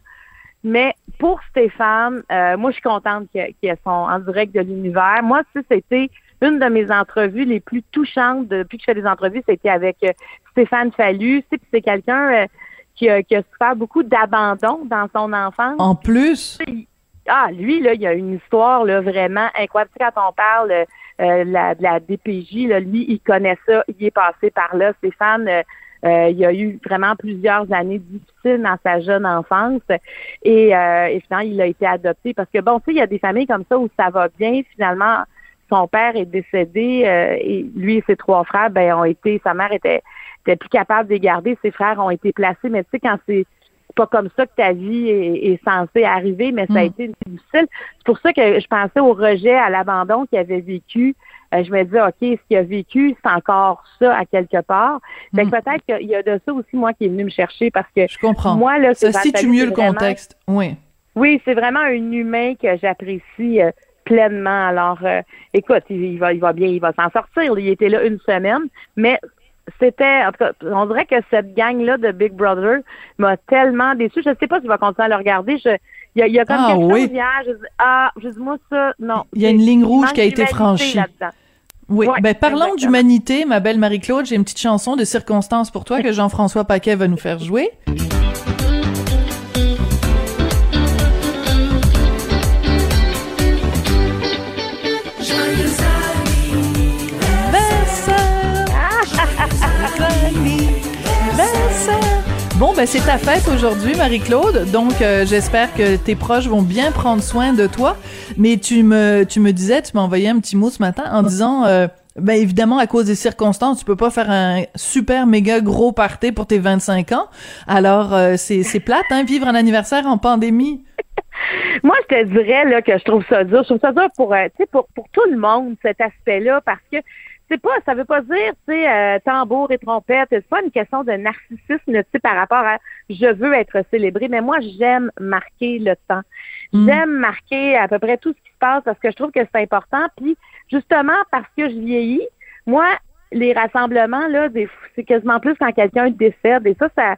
Mais pour Stéphane, euh, moi, je suis contente que- qu'elles sont en direct de l'univers. Moi, tu sais, c'était une de mes entrevues les plus touchantes depuis que je fais des entrevues. C'était avec euh, Stéphane Fallu. Tu sais, c'est quelqu'un euh, qui, a, qui a souffert beaucoup d'abandon dans son enfance. En plus, Ah, lui, là, il y a une histoire là, vraiment incroyable. Quand on parle euh, euh, la, de la DPJ, lui, il connaît ça, il est passé par là. Stéphane, euh, euh, il a eu vraiment plusieurs années difficiles dans sa jeune enfance et, euh, et finalement, il a été adopté parce que, bon, tu sais, il y a des familles comme ça où ça va bien. Finalement, son père est décédé et lui et ses trois frères, ben, ont été, sa mère était, était plus capable de les garder. Ses frères ont été placés, mais tu sais, quand c'est pas comme ça que ta vie est, est censée arriver, mais ça a Mm. été difficile. C'est pour ça que je pensais au rejet, à l'abandon qu'il avait vécu. Euh, je me disais, OK, ce qu'il a vécu, c'est encore ça à quelque part. Fait que Mm. peut-être qu'il y a de ça aussi, moi, qui est venu me chercher parce que je comprends. moi, là, ça situe mieux le contexte. Oui. Oui, c'est vraiment un humain que j'apprécie euh, pleinement. Alors, euh, écoute, il, il va, il va bien, il va s'en sortir. Il était là une semaine, mais c'était, en tout cas, on dirait que cette gang-là de Big Brother m'a tellement déçu. Je sais pas si je vais continuer à le regarder. Je, il y a, il y a comme Ah, quelque oui. chose hier. Je dis, ah, je dis, moi, ça, non. Il y a une ligne rouge qui a été franchie. Oui. Ouais, ben, exactement. d'humanité, ma belle Marie-Claude, j'ai une petite chanson de circonstance pour toi que Jean-François Paquet va nous faire jouer. Bon, ben c'est ta fête aujourd'hui, Marie-Claude. Donc, euh, j'espère que tes proches vont bien prendre soin de toi. Mais tu me, tu me disais, tu m'as envoyé un petit mot ce matin en disant, euh, ben évidemment, à cause des circonstances, tu peux pas faire un super méga gros party pour tes 25 ans. Alors, euh, c'est, c'est plate, hein, vivre un anniversaire en pandémie. Moi, je te dirais là, que je trouve ça dur. Je trouve ça dur pour, euh, tu sais, pour, pour tout le monde, cet aspect-là, parce que c'est pas, ça veut pas dire, tu sais, euh, tambour et trompette. C'est pas une question de narcissisme, tu sais, par rapport à je veux être célébré, mais moi, j'aime marquer le temps. Mm. J'aime marquer à peu près tout ce qui se passe parce que je trouve que c'est important. Puis, justement, parce que je vieillis, moi, les rassemblements, là, c'est quasiment plus quand quelqu'un décède. Et ça, ça,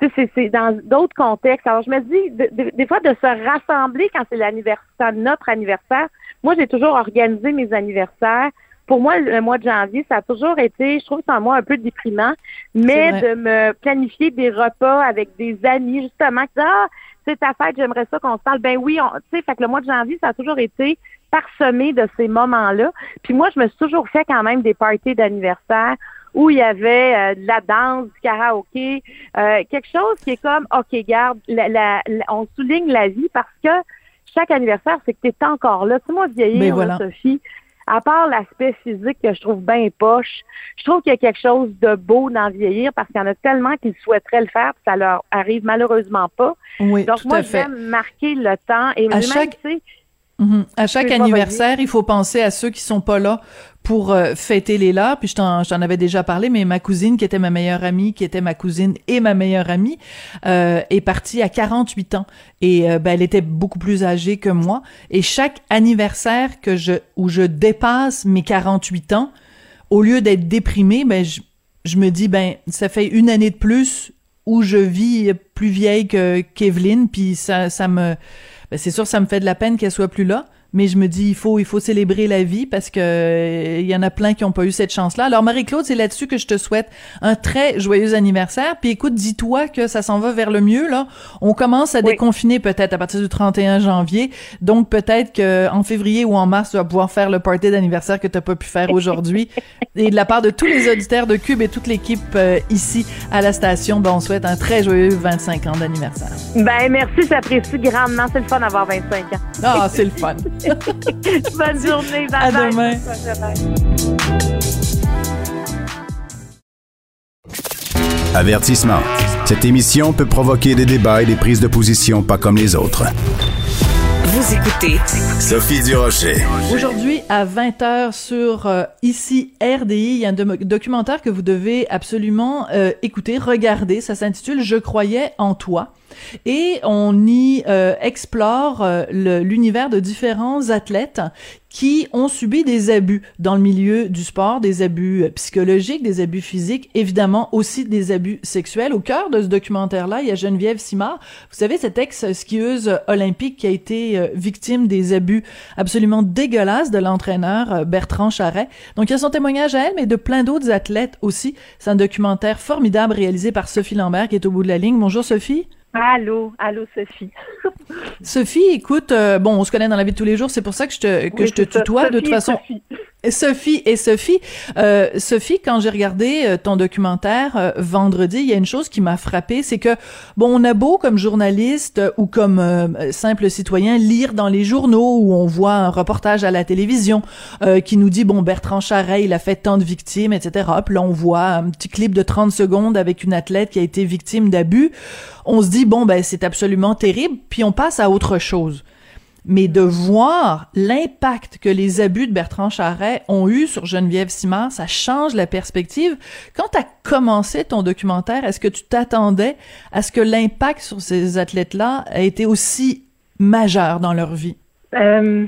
tu sais, c'est- c'est dans d'autres contextes. Alors, je me dis, de- de- des fois, de se rassembler quand c'est l'anniversaire, notre anniversaire. Moi, j'ai toujours organisé mes anniversaires. Pour moi, le mois de janvier, ça a toujours été, je trouve que c'est un peu déprimant, mais de me planifier des repas avec des amis, justement, qui disent, ah, c'est ta fête, j'aimerais ça qu'on se parle. Ben oui, tu sais, fait que le mois de janvier, ça a toujours été parsemé de ces moments-là. Puis moi, je me suis toujours fait quand même des parties d'anniversaire où il y avait euh, de la danse, du karaoké, euh, quelque chose qui est comme, OK, garde, la, la- la- on souligne la vie parce que chaque anniversaire, c'est que tu es encore là. Tu sais, moi, vieillir, Ben voilà. Sophie, à part l'aspect physique que je trouve bien poche, je trouve qu'il y a quelque chose de beau dans vieillir parce qu'il y en a tellement qui souhaiteraient le faire, puis ça leur arrive malheureusement pas. Oui, Donc tout moi, j'aime marquer le temps et À même, chaque- tu sais, Mhm. À chaque anniversaire, il faut penser à ceux qui sont pas là pour euh, fêter les leurs. Puis je t'en, je t'en avais déjà parlé, mais ma cousine, qui était ma meilleure amie, qui était ma cousine et ma meilleure amie, euh, est partie à 48 ans. Et euh, ben, elle était beaucoup plus âgée que moi. Et chaque anniversaire que je où je dépasse mes 48 ans, au lieu d'être déprimée, ben je, je me dis ben ça fait une année de plus où je vis plus vieille que qu'Evelyne, puis ça ça me ben, c'est sûr ça me fait de la peine qu'elle soit plus là, mais je me dis il faut il faut célébrer la vie parce que euh, il y en a plein qui ont pas eu cette chance-là. Alors Marie-Claude, c'est là-dessus que je te souhaite un très joyeux anniversaire. Puis écoute, dis-toi que ça s'en va vers le mieux là. On commence à Oui. déconfiner peut-être à partir du 31 janvier. Donc peut-être que en février ou en mars, tu vas pouvoir faire le party d'anniversaire que tu pas pu faire aujourd'hui. Et de la part de tous les auditeurs de Cube et toute l'équipe euh, ici à la station, ben on souhaite un très joyeux 25 ans d'anniversaire. ben merci, j'apprécie grandement. C'est le fun d'avoir 25 ans. Ah, c'est le fun. Bonne journée, bye À bye. demain. Avertissement. Cette émission peut provoquer des débats et des prises de position pas comme les autres. Vous écoutez Sophie Durocher. Aujourd'hui, à 20h sur euh, ici RDI, il y a un doc- documentaire que vous devez absolument euh, écouter, regarder. Ça s'intitule Je croyais en toi. Et on y euh, explore euh, l'univers de différents athlètes qui ont subi des abus dans le milieu du sport, des abus euh, psychologiques, des abus physiques, évidemment aussi des abus sexuels. Au cœur de ce documentaire-là, il y a Geneviève Simard, vous savez, cette ex-skieuse olympique qui a été euh, victime des abus absolument dégueulasses de l'entraîneur euh, Bertrand Charret. Donc il y a son témoignage à elle, mais de plein d'autres athlètes aussi. C'est un documentaire formidable réalisé par Sophie Lambert qui est au bout de la ligne. Bonjour Sophie. Allô, allô Sophie. Sophie, écoute, euh, bon, on se connaît dans la vie de tous les jours, c'est pour ça que je te, que Oui, je te ça. tutoie. de toute façon, Sophie. Sophie et Sophie. Euh, Sophie, quand j'ai regardé euh, ton documentaire euh, vendredi, il y a une chose qui m'a frappée, c'est que bon, on a beau comme journaliste euh, ou comme simple citoyen lire dans les journaux où on voit un reportage à la télévision qui nous dit bon Bertrand Charret, il a fait tant de victimes, etc. Puis là on voit un petit clip de 30 secondes avec une athlète qui a été victime d'abus. On se dit bon ben c'est absolument terrible, puis on passe à autre chose mais de voir l'impact que les abus de Bertrand Charret ont eu sur Geneviève Simard, ça change la perspective. Quand tu as commencé ton documentaire, est-ce que tu t'attendais à ce que l'impact sur ces athlètes-là ait été aussi majeur dans leur vie? Euh,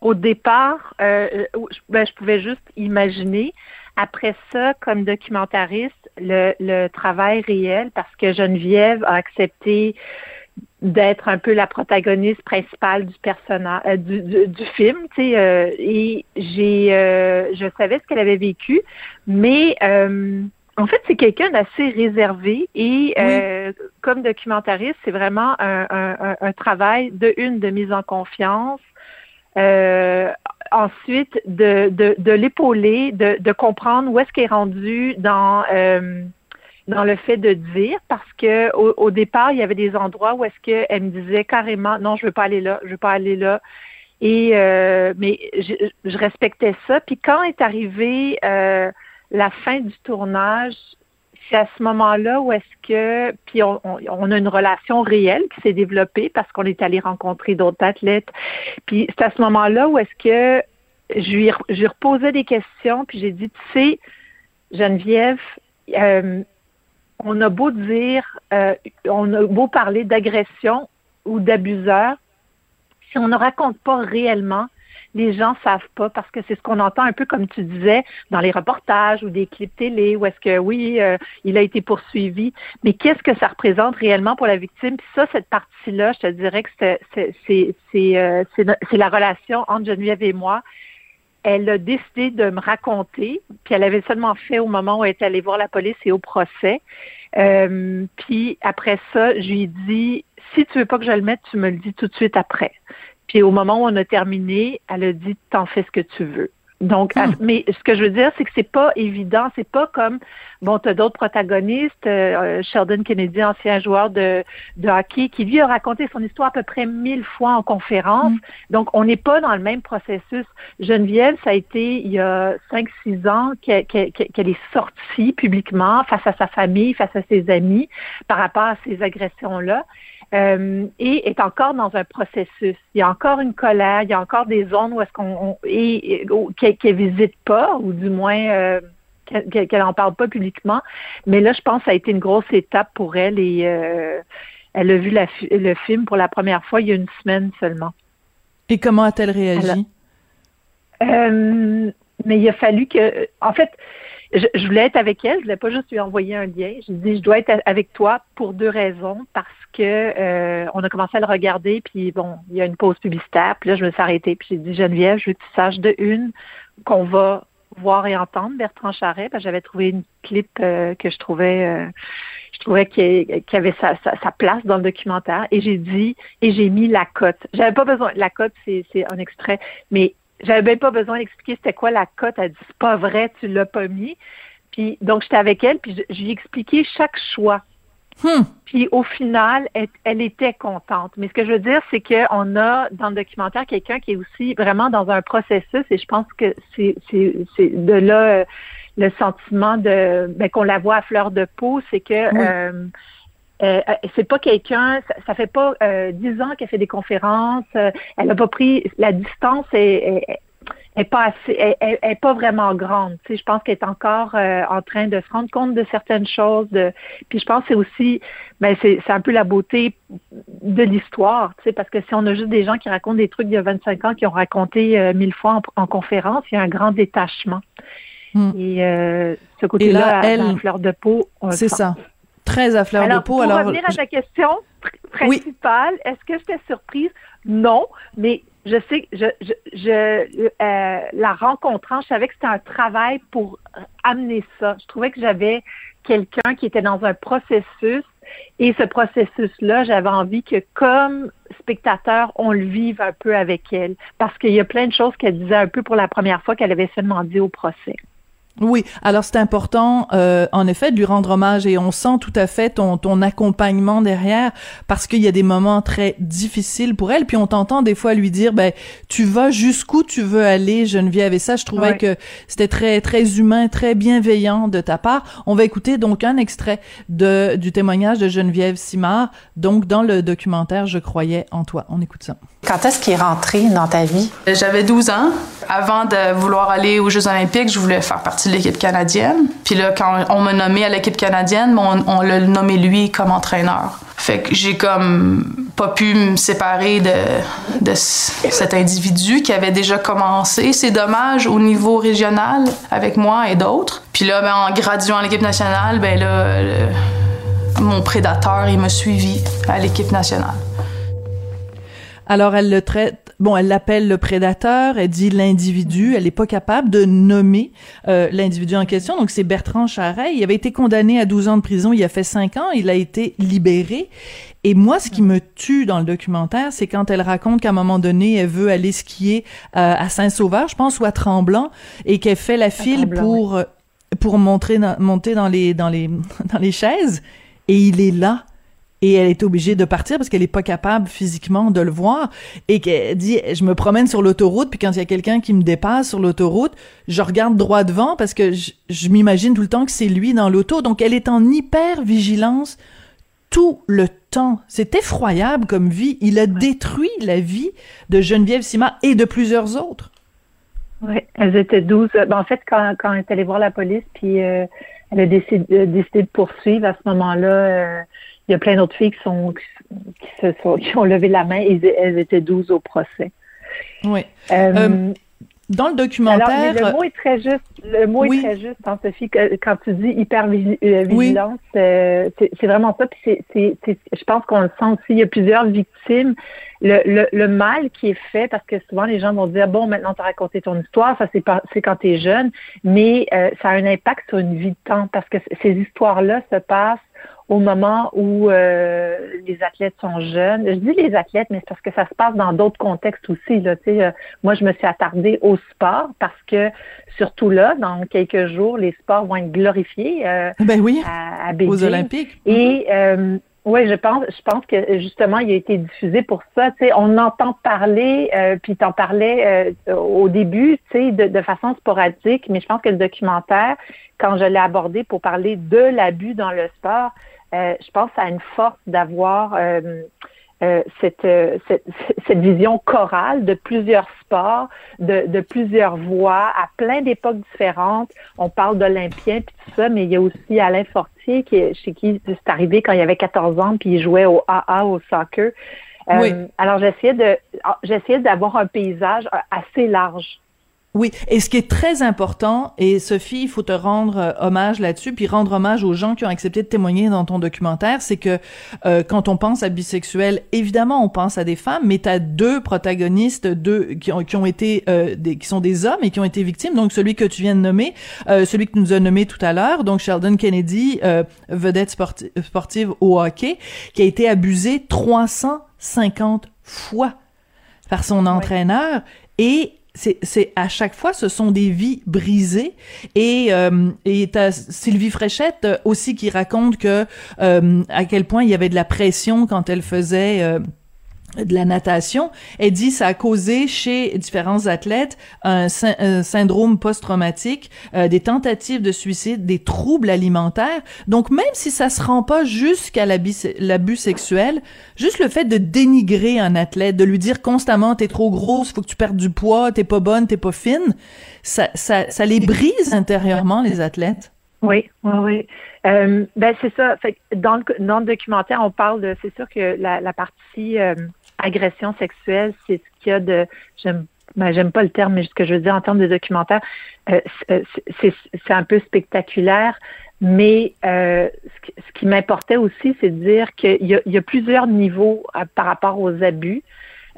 au départ, euh, je, ben, je pouvais juste imaginer. Après ça, comme documentariste, le travail réel, parce que Geneviève a accepté d'être un peu la protagoniste principale du personnage euh, du, du, du film, tu sais, euh, et j'ai euh, je savais ce qu'elle avait vécu, mais euh, en fait, c'est quelqu'un d'assez réservé et euh, comme documentariste, c'est vraiment un, un, un, un travail de une de mise en confiance, euh, ensuite de, de, de l'épauler, de, de comprendre où est-ce qu'elle est rendue dans euh, dans le fait de dire, parce que au, au départ, il y avait des endroits où est-ce qu'elle me disait carrément non, je veux pas aller là, je veux pas aller là. Et euh, mais je, je respectais ça. Puis quand est arrivée euh, la fin du tournage, c'est à ce moment-là où est-ce que, puis on, on, on, a une relation réelle qui s'est développée parce qu'on est allé rencontrer d'autres athlètes. Puis c'est à ce moment-là où est-ce que je lui, je lui reposais des questions, puis j'ai dit, tu sais, Geneviève, euh, on a beau dire, euh, on a beau parler d'agression ou d'abuseur, si on ne raconte pas réellement, les gens savent pas parce que c'est ce qu'on entend un peu comme tu disais dans les reportages ou des clips télé où est-ce que oui, euh, il a été poursuivi, mais qu'est-ce que ça représente réellement pour la victime? Puis ça, cette partie-là, je te dirais que euh, c'est la relation entre Geneviève et moi. Elle a décidé de me raconter, puis elle avait seulement fait au moment où elle était allée voir la police et au procès. Euh, puis après ça, je lui ai dit si tu veux pas que je le mette, tu me le dis tout de suite après. Puis au moment où on a terminé, elle a dit T'en fais ce que tu veux. Donc, Hmm. mais ce que je veux dire, c'est que c'est pas évident. C'est pas comme bon, tu as d'autres protagonistes. euh, Sheldon Kennedy, ancien joueur de, de hockey, qui lui a raconté son histoire à peu près mille fois en conférence. Hmm. Donc, on n'est pas dans le même processus. Geneviève, ça a été il y a 5-6 ans qu'elle est sortie publiquement face à sa famille, face à ses amis, par rapport à ces agressions-là. Euh, et est encore dans un processus. Il y a encore une colère, il y a encore des zones où est-ce qu'on qu'elle qu'elle visite pas, ou du moins euh, qu'elle qu'elle- qu'elle en parle pas publiquement. Mais là, je pense que ça a été une grosse étape pour elle et euh, elle a vu la le film pour la première fois il y a une semaine seulement. Et comment a-t-elle réagi? Alors- mais il a fallu que, en fait, je, voulais être avec elle. Je voulais pas juste lui envoyer un lien. Je dis, je dois être avec toi pour deux raisons. Parce que euh, on a commencé à le regarder, puis bon, il y a une pause publicitaire. Puis là, je me suis arrêtée. Puis j'ai dit, Geneviève, je veux que tu saches de une qu'on va voir et entendre Bertrand Charret. J'avais trouvé une clip euh, que je trouvais, euh, je trouvais qu'il avait sa, sa, place dans le documentaire. Et j'ai dit, et j'ai mis la cote. J'avais pas besoin. La cote, c'est un extrait, mais j'avais même pas besoin d'expliquer c'était quoi la cote. Elle dit c'est pas vrai, tu l'as pas mis. Puis donc j'étais avec elle, puis je, je lui ai expliqué chaque choix. Hmm. Puis au final, elle, elle était contente. Mais ce que je veux dire, c'est qu'on a dans le documentaire quelqu'un qui est aussi vraiment dans un processus, et je pense que c'est c'est c'est de là euh, le sentiment de ben, qu'on la voit à fleur de peau, c'est que Oui. euh, euh, c'est pas quelqu'un, ça, ça fait pas euh, dix ans qu'elle fait des conférences, euh, elle a pas pris la distance est, est, est pas assez, est, est- pas vraiment grande. Tu sais, je pense qu'elle est encore euh, en train de se rendre compte de certaines choses. De, puis je pense que c'est aussi, ben c'est c'est un peu la beauté de l'histoire, tu sais, parce que si on a juste des gens qui racontent des trucs d'il y a 25 ans qui ont raconté euh, mille fois en, en conférence, il y a un grand détachement. Hmm. Et euh, ce côté-là, elle- à fleur de peau, on le C'est ça. Très à fleur alors, de peau. pour Alors, revenir à ta question Oui. principale, est-ce que j'étais surprise? Non, mais je sais, je, je, je euh, la rencontrant, je savais que c'était un travail pour amener ça. Je trouvais que j'avais quelqu'un qui était dans un processus et ce processus-là, j'avais envie que comme spectateur, on le vive un peu avec elle parce qu'il y a plein de choses qu'elle disait un peu pour la première fois qu'elle avait seulement dit au procès. Oui, alors c'est important, euh, en effet, de lui rendre hommage et on sent tout à fait ton, ton accompagnement derrière parce qu'il y a des moments très difficiles pour elle. Puis on t'entend des fois lui dire, ben tu vas jusqu'où tu veux aller, Geneviève. Et ça, je trouvais Ouais. que c'était très très humain, très bienveillant de ta part. On va écouter donc un extrait de du témoignage de Geneviève Simard, donc dans le documentaire Je croyais en toi. On écoute ça. Quand est-ce qu'il est rentré dans ta vie? J'avais 12 ans. Avant de vouloir aller aux Jeux olympiques, je voulais faire partie de l'équipe canadienne. Puis là, quand on m'a nommé à l'équipe canadienne, on, on l'a nommé lui comme entraîneur. Fait que j'ai comme pas pu me séparer de, cet individu qui avait déjà commencé ses dommages au niveau régional avec moi et d'autres. Puis là, ben, en graduant à l'équipe nationale, ben là, mon prédateur, il m'a suivi à l'équipe nationale. Alors elle le traite, bon, elle l'appelle le prédateur, elle dit l'individu, elle n'est pas capable de nommer euh, l'individu en question. Donc c'est Bertrand Charret, il avait été condamné à 12 ans de prison, il a fait 5 ans, il a été libéré. Et moi, ce qui me tue dans le documentaire, c'est quand elle raconte qu'à un moment donné, elle veut aller skier euh, à Saint-Sauveur, je pense, ou à Tremblant, et qu'elle fait la file Tremblant, pour euh, pour montrer monter dans les dans les dans les chaises, et il est là et elle est obligée de partir parce qu'elle est pas capable physiquement de le voir. Et qu'elle dit je me promène sur l'autoroute puis quand il y a quelqu'un qui me dépasse sur l'autoroute je regarde droit devant parce que je, je m'imagine tout le temps que c'est lui dans l'auto. Donc elle est en hyper vigilance tout le temps. C'est effroyable comme vie. Il a détruit la vie de Geneviève Simard et de plusieurs autres. Oui, elles étaient 12. Ben, en fait, quand, quand elle est allée voir la police, puis euh, elle a décidé, euh, décidé de poursuivre, à ce moment-là, euh, il y a plein d'autres filles qui, sont, qui, se sont, qui ont levé la main et elles étaient 12 au procès. oui Euh, Euh, dans le alors, documentaire mais le mot est très juste. Le mot Oui. est très juste, hein, Sophie, que- quand tu dis hyper vigi- euh, vigilance, euh, c'est vraiment ça. Puis c'est- je pense qu'on le sent aussi. Il y a plusieurs victimes. Le, le, le mal qui est fait, parce que souvent les gens vont dire bon, maintenant tu as raconté ton histoire, ça c'est pas, c'est quand tu es jeune, mais euh, ça a un impact sur une vie de temps parce que c- ces histoires-là se passent au moment où euh, les athlètes sont jeunes. Je dis les athlètes, mais c'est parce que ça se passe dans d'autres contextes aussi. Là, euh, moi, je me suis attardée au sport parce que surtout là, dans quelques jours, les sports vont être glorifiés euh, ben oui, à, à aux Olympiques. Et euh, oui, je pense, je pense que justement, il a été diffusé pour ça. Tu sais, on entend parler, euh, puis t'en parlais euh, au début, tu sais, de, de, façon sporadique, mais je pense que le documentaire, quand je l'ai abordé pour parler de l'abus dans le sport, euh, je pense à une force d'avoir euh, euh, cette, cette, cette, vision chorale de plusieurs sports, de, de plusieurs voix, à plein d'époques différentes. On parle d'Olympiens puis tout ça, mais il y a aussi Alain Fortier qui est, chez qui c'est arrivé quand il avait 14 ans puis il jouait au AA au soccer. Oui. alors j'essayais de j'essayais d'avoir un paysage assez large oui, et ce qui est très important, et Sophie, il faut te rendre euh, hommage là-dessus, puis rendre hommage aux gens qui ont accepté de témoigner dans ton documentaire, c'est que euh, quand on pense à bisexuel, évidemment, on pense à des femmes, mais tu as deux protagonistes, deux qui ont, qui ont été, euh, des, qui sont des hommes et qui ont été victimes. Donc celui que tu viens de nommer, euh, celui que nous a nommé tout à l'heure, donc Sheldon Kennedy, euh, vedette sporti sportive au hockey, qui a été abusé 350 fois par son entraîneur et c'est à chaque fois ce sont des vies brisées. Et euh, et t'as Sylvie Fréchette euh, aussi qui raconte que euh, à quel point il y avait de la pression quand elle faisait euh, de la natation, elle dit ça a causé chez différents athlètes un, syndrome post-traumatique, euh, des tentatives de suicide, des troubles alimentaires. Donc même si ça se rend pas jusqu'à l'abus sexuel, juste le fait de dénigrer un athlète, de lui dire constamment t'es trop grosse, faut que tu perdes du poids, t'es pas bonne, t'es pas fine, ça, ça, ça les brise intérieurement les athlètes. Oui, oui, oui. Euh, ben c'est ça. Fait dans, le, dans le documentaire, on parle de. C'est sûr que la, partie euh, agression sexuelle, c'est ce qu'il y a de. J'aime ben, j'aime pas le terme, mais ce que je veux dire en termes de documentaire, euh, c'est un peu spectaculaire. Mais ce, qui m'importait aussi, c'est de dire qu'il y, y, a plusieurs niveaux par rapport aux abus.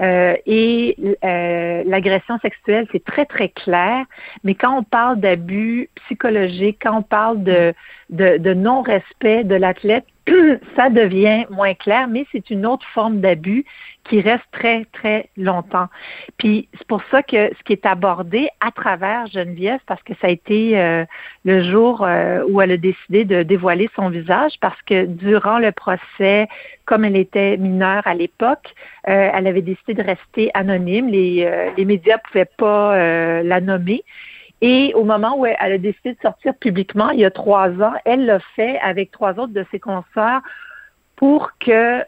Euh, et euh, l'agression sexuelle, c'est très, très clair. Mais quand on parle d'abus psychologiques, quand on parle de, non-respect de l'athlète, ça devient moins clair, mais c'est une autre forme d'abus qui reste très, très longtemps. Puis c'est pour ça que ce qui est abordé à travers Geneviève, parce que ça a été euh, le jour euh, où elle a décidé de dévoiler son visage, parce que durant le procès, comme elle était mineure à l'époque, euh, elle avait décidé de rester anonyme. Les, les médias pouvaient pas la nommer. Et au moment où elle a décidé de sortir publiquement, il y a trois ans, elle l'a fait avec trois autres de ses consoeurs pour que,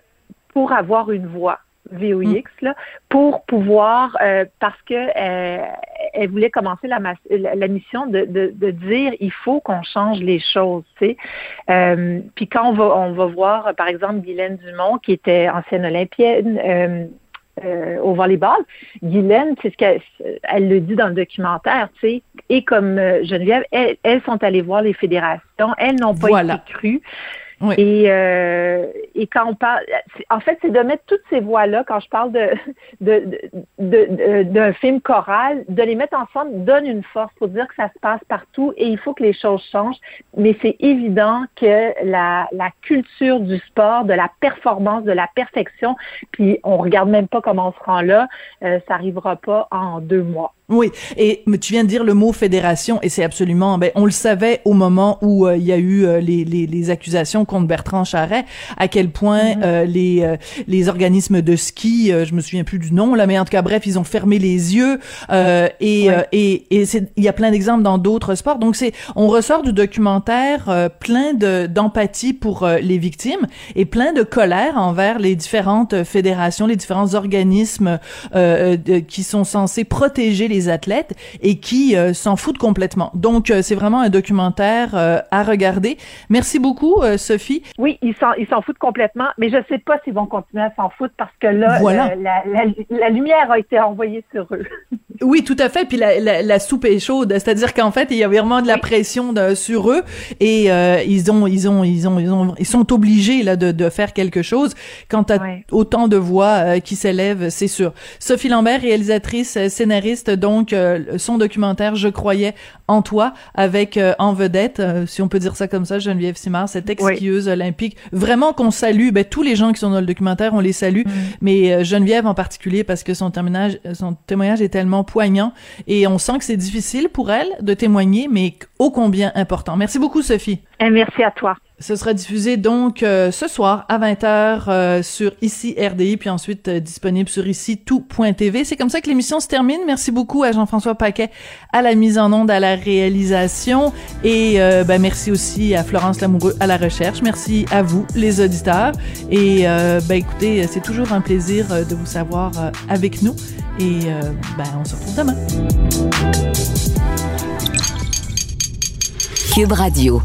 pour avoir une voix. VOX là, pour pouvoir euh, parce que euh, elle voulait commencer la, la mission de, de, de, dire il faut qu'on change les choses, tu sais. Euh, puis quand on va on va voir par exemple Guylaine Dumont qui était ancienne olympienne euh, euh, au volleyball, Guylaine, c'est ce qu'elle elle le dit dans le documentaire, tu sais, et comme Geneviève, elles, elles, sont allées voir les fédérations, elles n'ont pas voilà. été crues. Et, euh, et quand on parle, en fait, c'est de mettre toutes ces voix-là, quand je parle de, de, de, d'un film choral, de les mettre ensemble donne une force pour dire que ça se passe partout et il faut que les choses changent. Mais c'est évident que la, la culture du sport, de la performance, de la perfection, puis on regarde même pas comment on se rend là, euh, ça arrivera pas en deux mois. Oui, et tu viens de dire le mot fédération, et c'est absolument, ben, on le savait au moment où euh, il y a eu euh, les, les, les, accusations contre Bertrand Charret, à quel point mm -hmm. euh, les les organismes de ski, je me souviens plus du nom là, mais en tout cas bref, ils ont fermé les yeux, et, ouais. et et il y a plein d'exemples dans d'autres sports. Donc c'est, on ressort du documentaire plein de d'empathie pour les victimes et plein de colère envers les différentes fédérations, les différents organismes qui sont censés protéger les les athlètes et qui euh, s'en foutent complètement. Donc, euh, c'est vraiment un documentaire euh, à regarder. Merci beaucoup, Sophie. Oui, ils s'en, ils s'en foutent complètement, mais je sais pas s'ils vont continuer à s'en foutre parce que là, voilà. la, la, la lumière a été envoyée sur eux. Oui, tout à fait. Puis la, soupe est chaude, c'est-à-dire qu'en fait, il y a vraiment de la pression de, sur eux et ils ont, ils ont, ils ont, ils ont, ils sont obligés là de, de faire quelque chose. Quand t'as autant de voix qui s'élèvent, c'est sûr. Sophie Lambert, réalisatrice, scénariste, donc son documentaire Je croyais en toi avec en vedette, si on peut dire ça comme ça, Geneviève Simard, cette exquieuse olympique. Vraiment qu'on salue. Ben tous les gens qui sont dans le documentaire, on les salue, mm. mais Geneviève en particulier parce que son témoignage, son témoignage est tellement poignant et on sent que c'est difficile pour elle de témoigner, mais ô combien important. Merci beaucoup, Sophie. Et merci à toi. Ce sera diffusé donc euh, ce soir à 20h euh, sur ici RDI puis ensuite euh, disponible sur ici tout.tv. C'est comme ça que l'émission se termine. Merci beaucoup à Jean-François Paquet à la mise en onde, à la réalisation et ben, merci aussi à Florence Lamoureux à la recherche. Merci à vous les auditeurs et ben écoutez, c'est toujours un plaisir de vous savoir avec nous et ben on se retrouve demain. Cube Radio.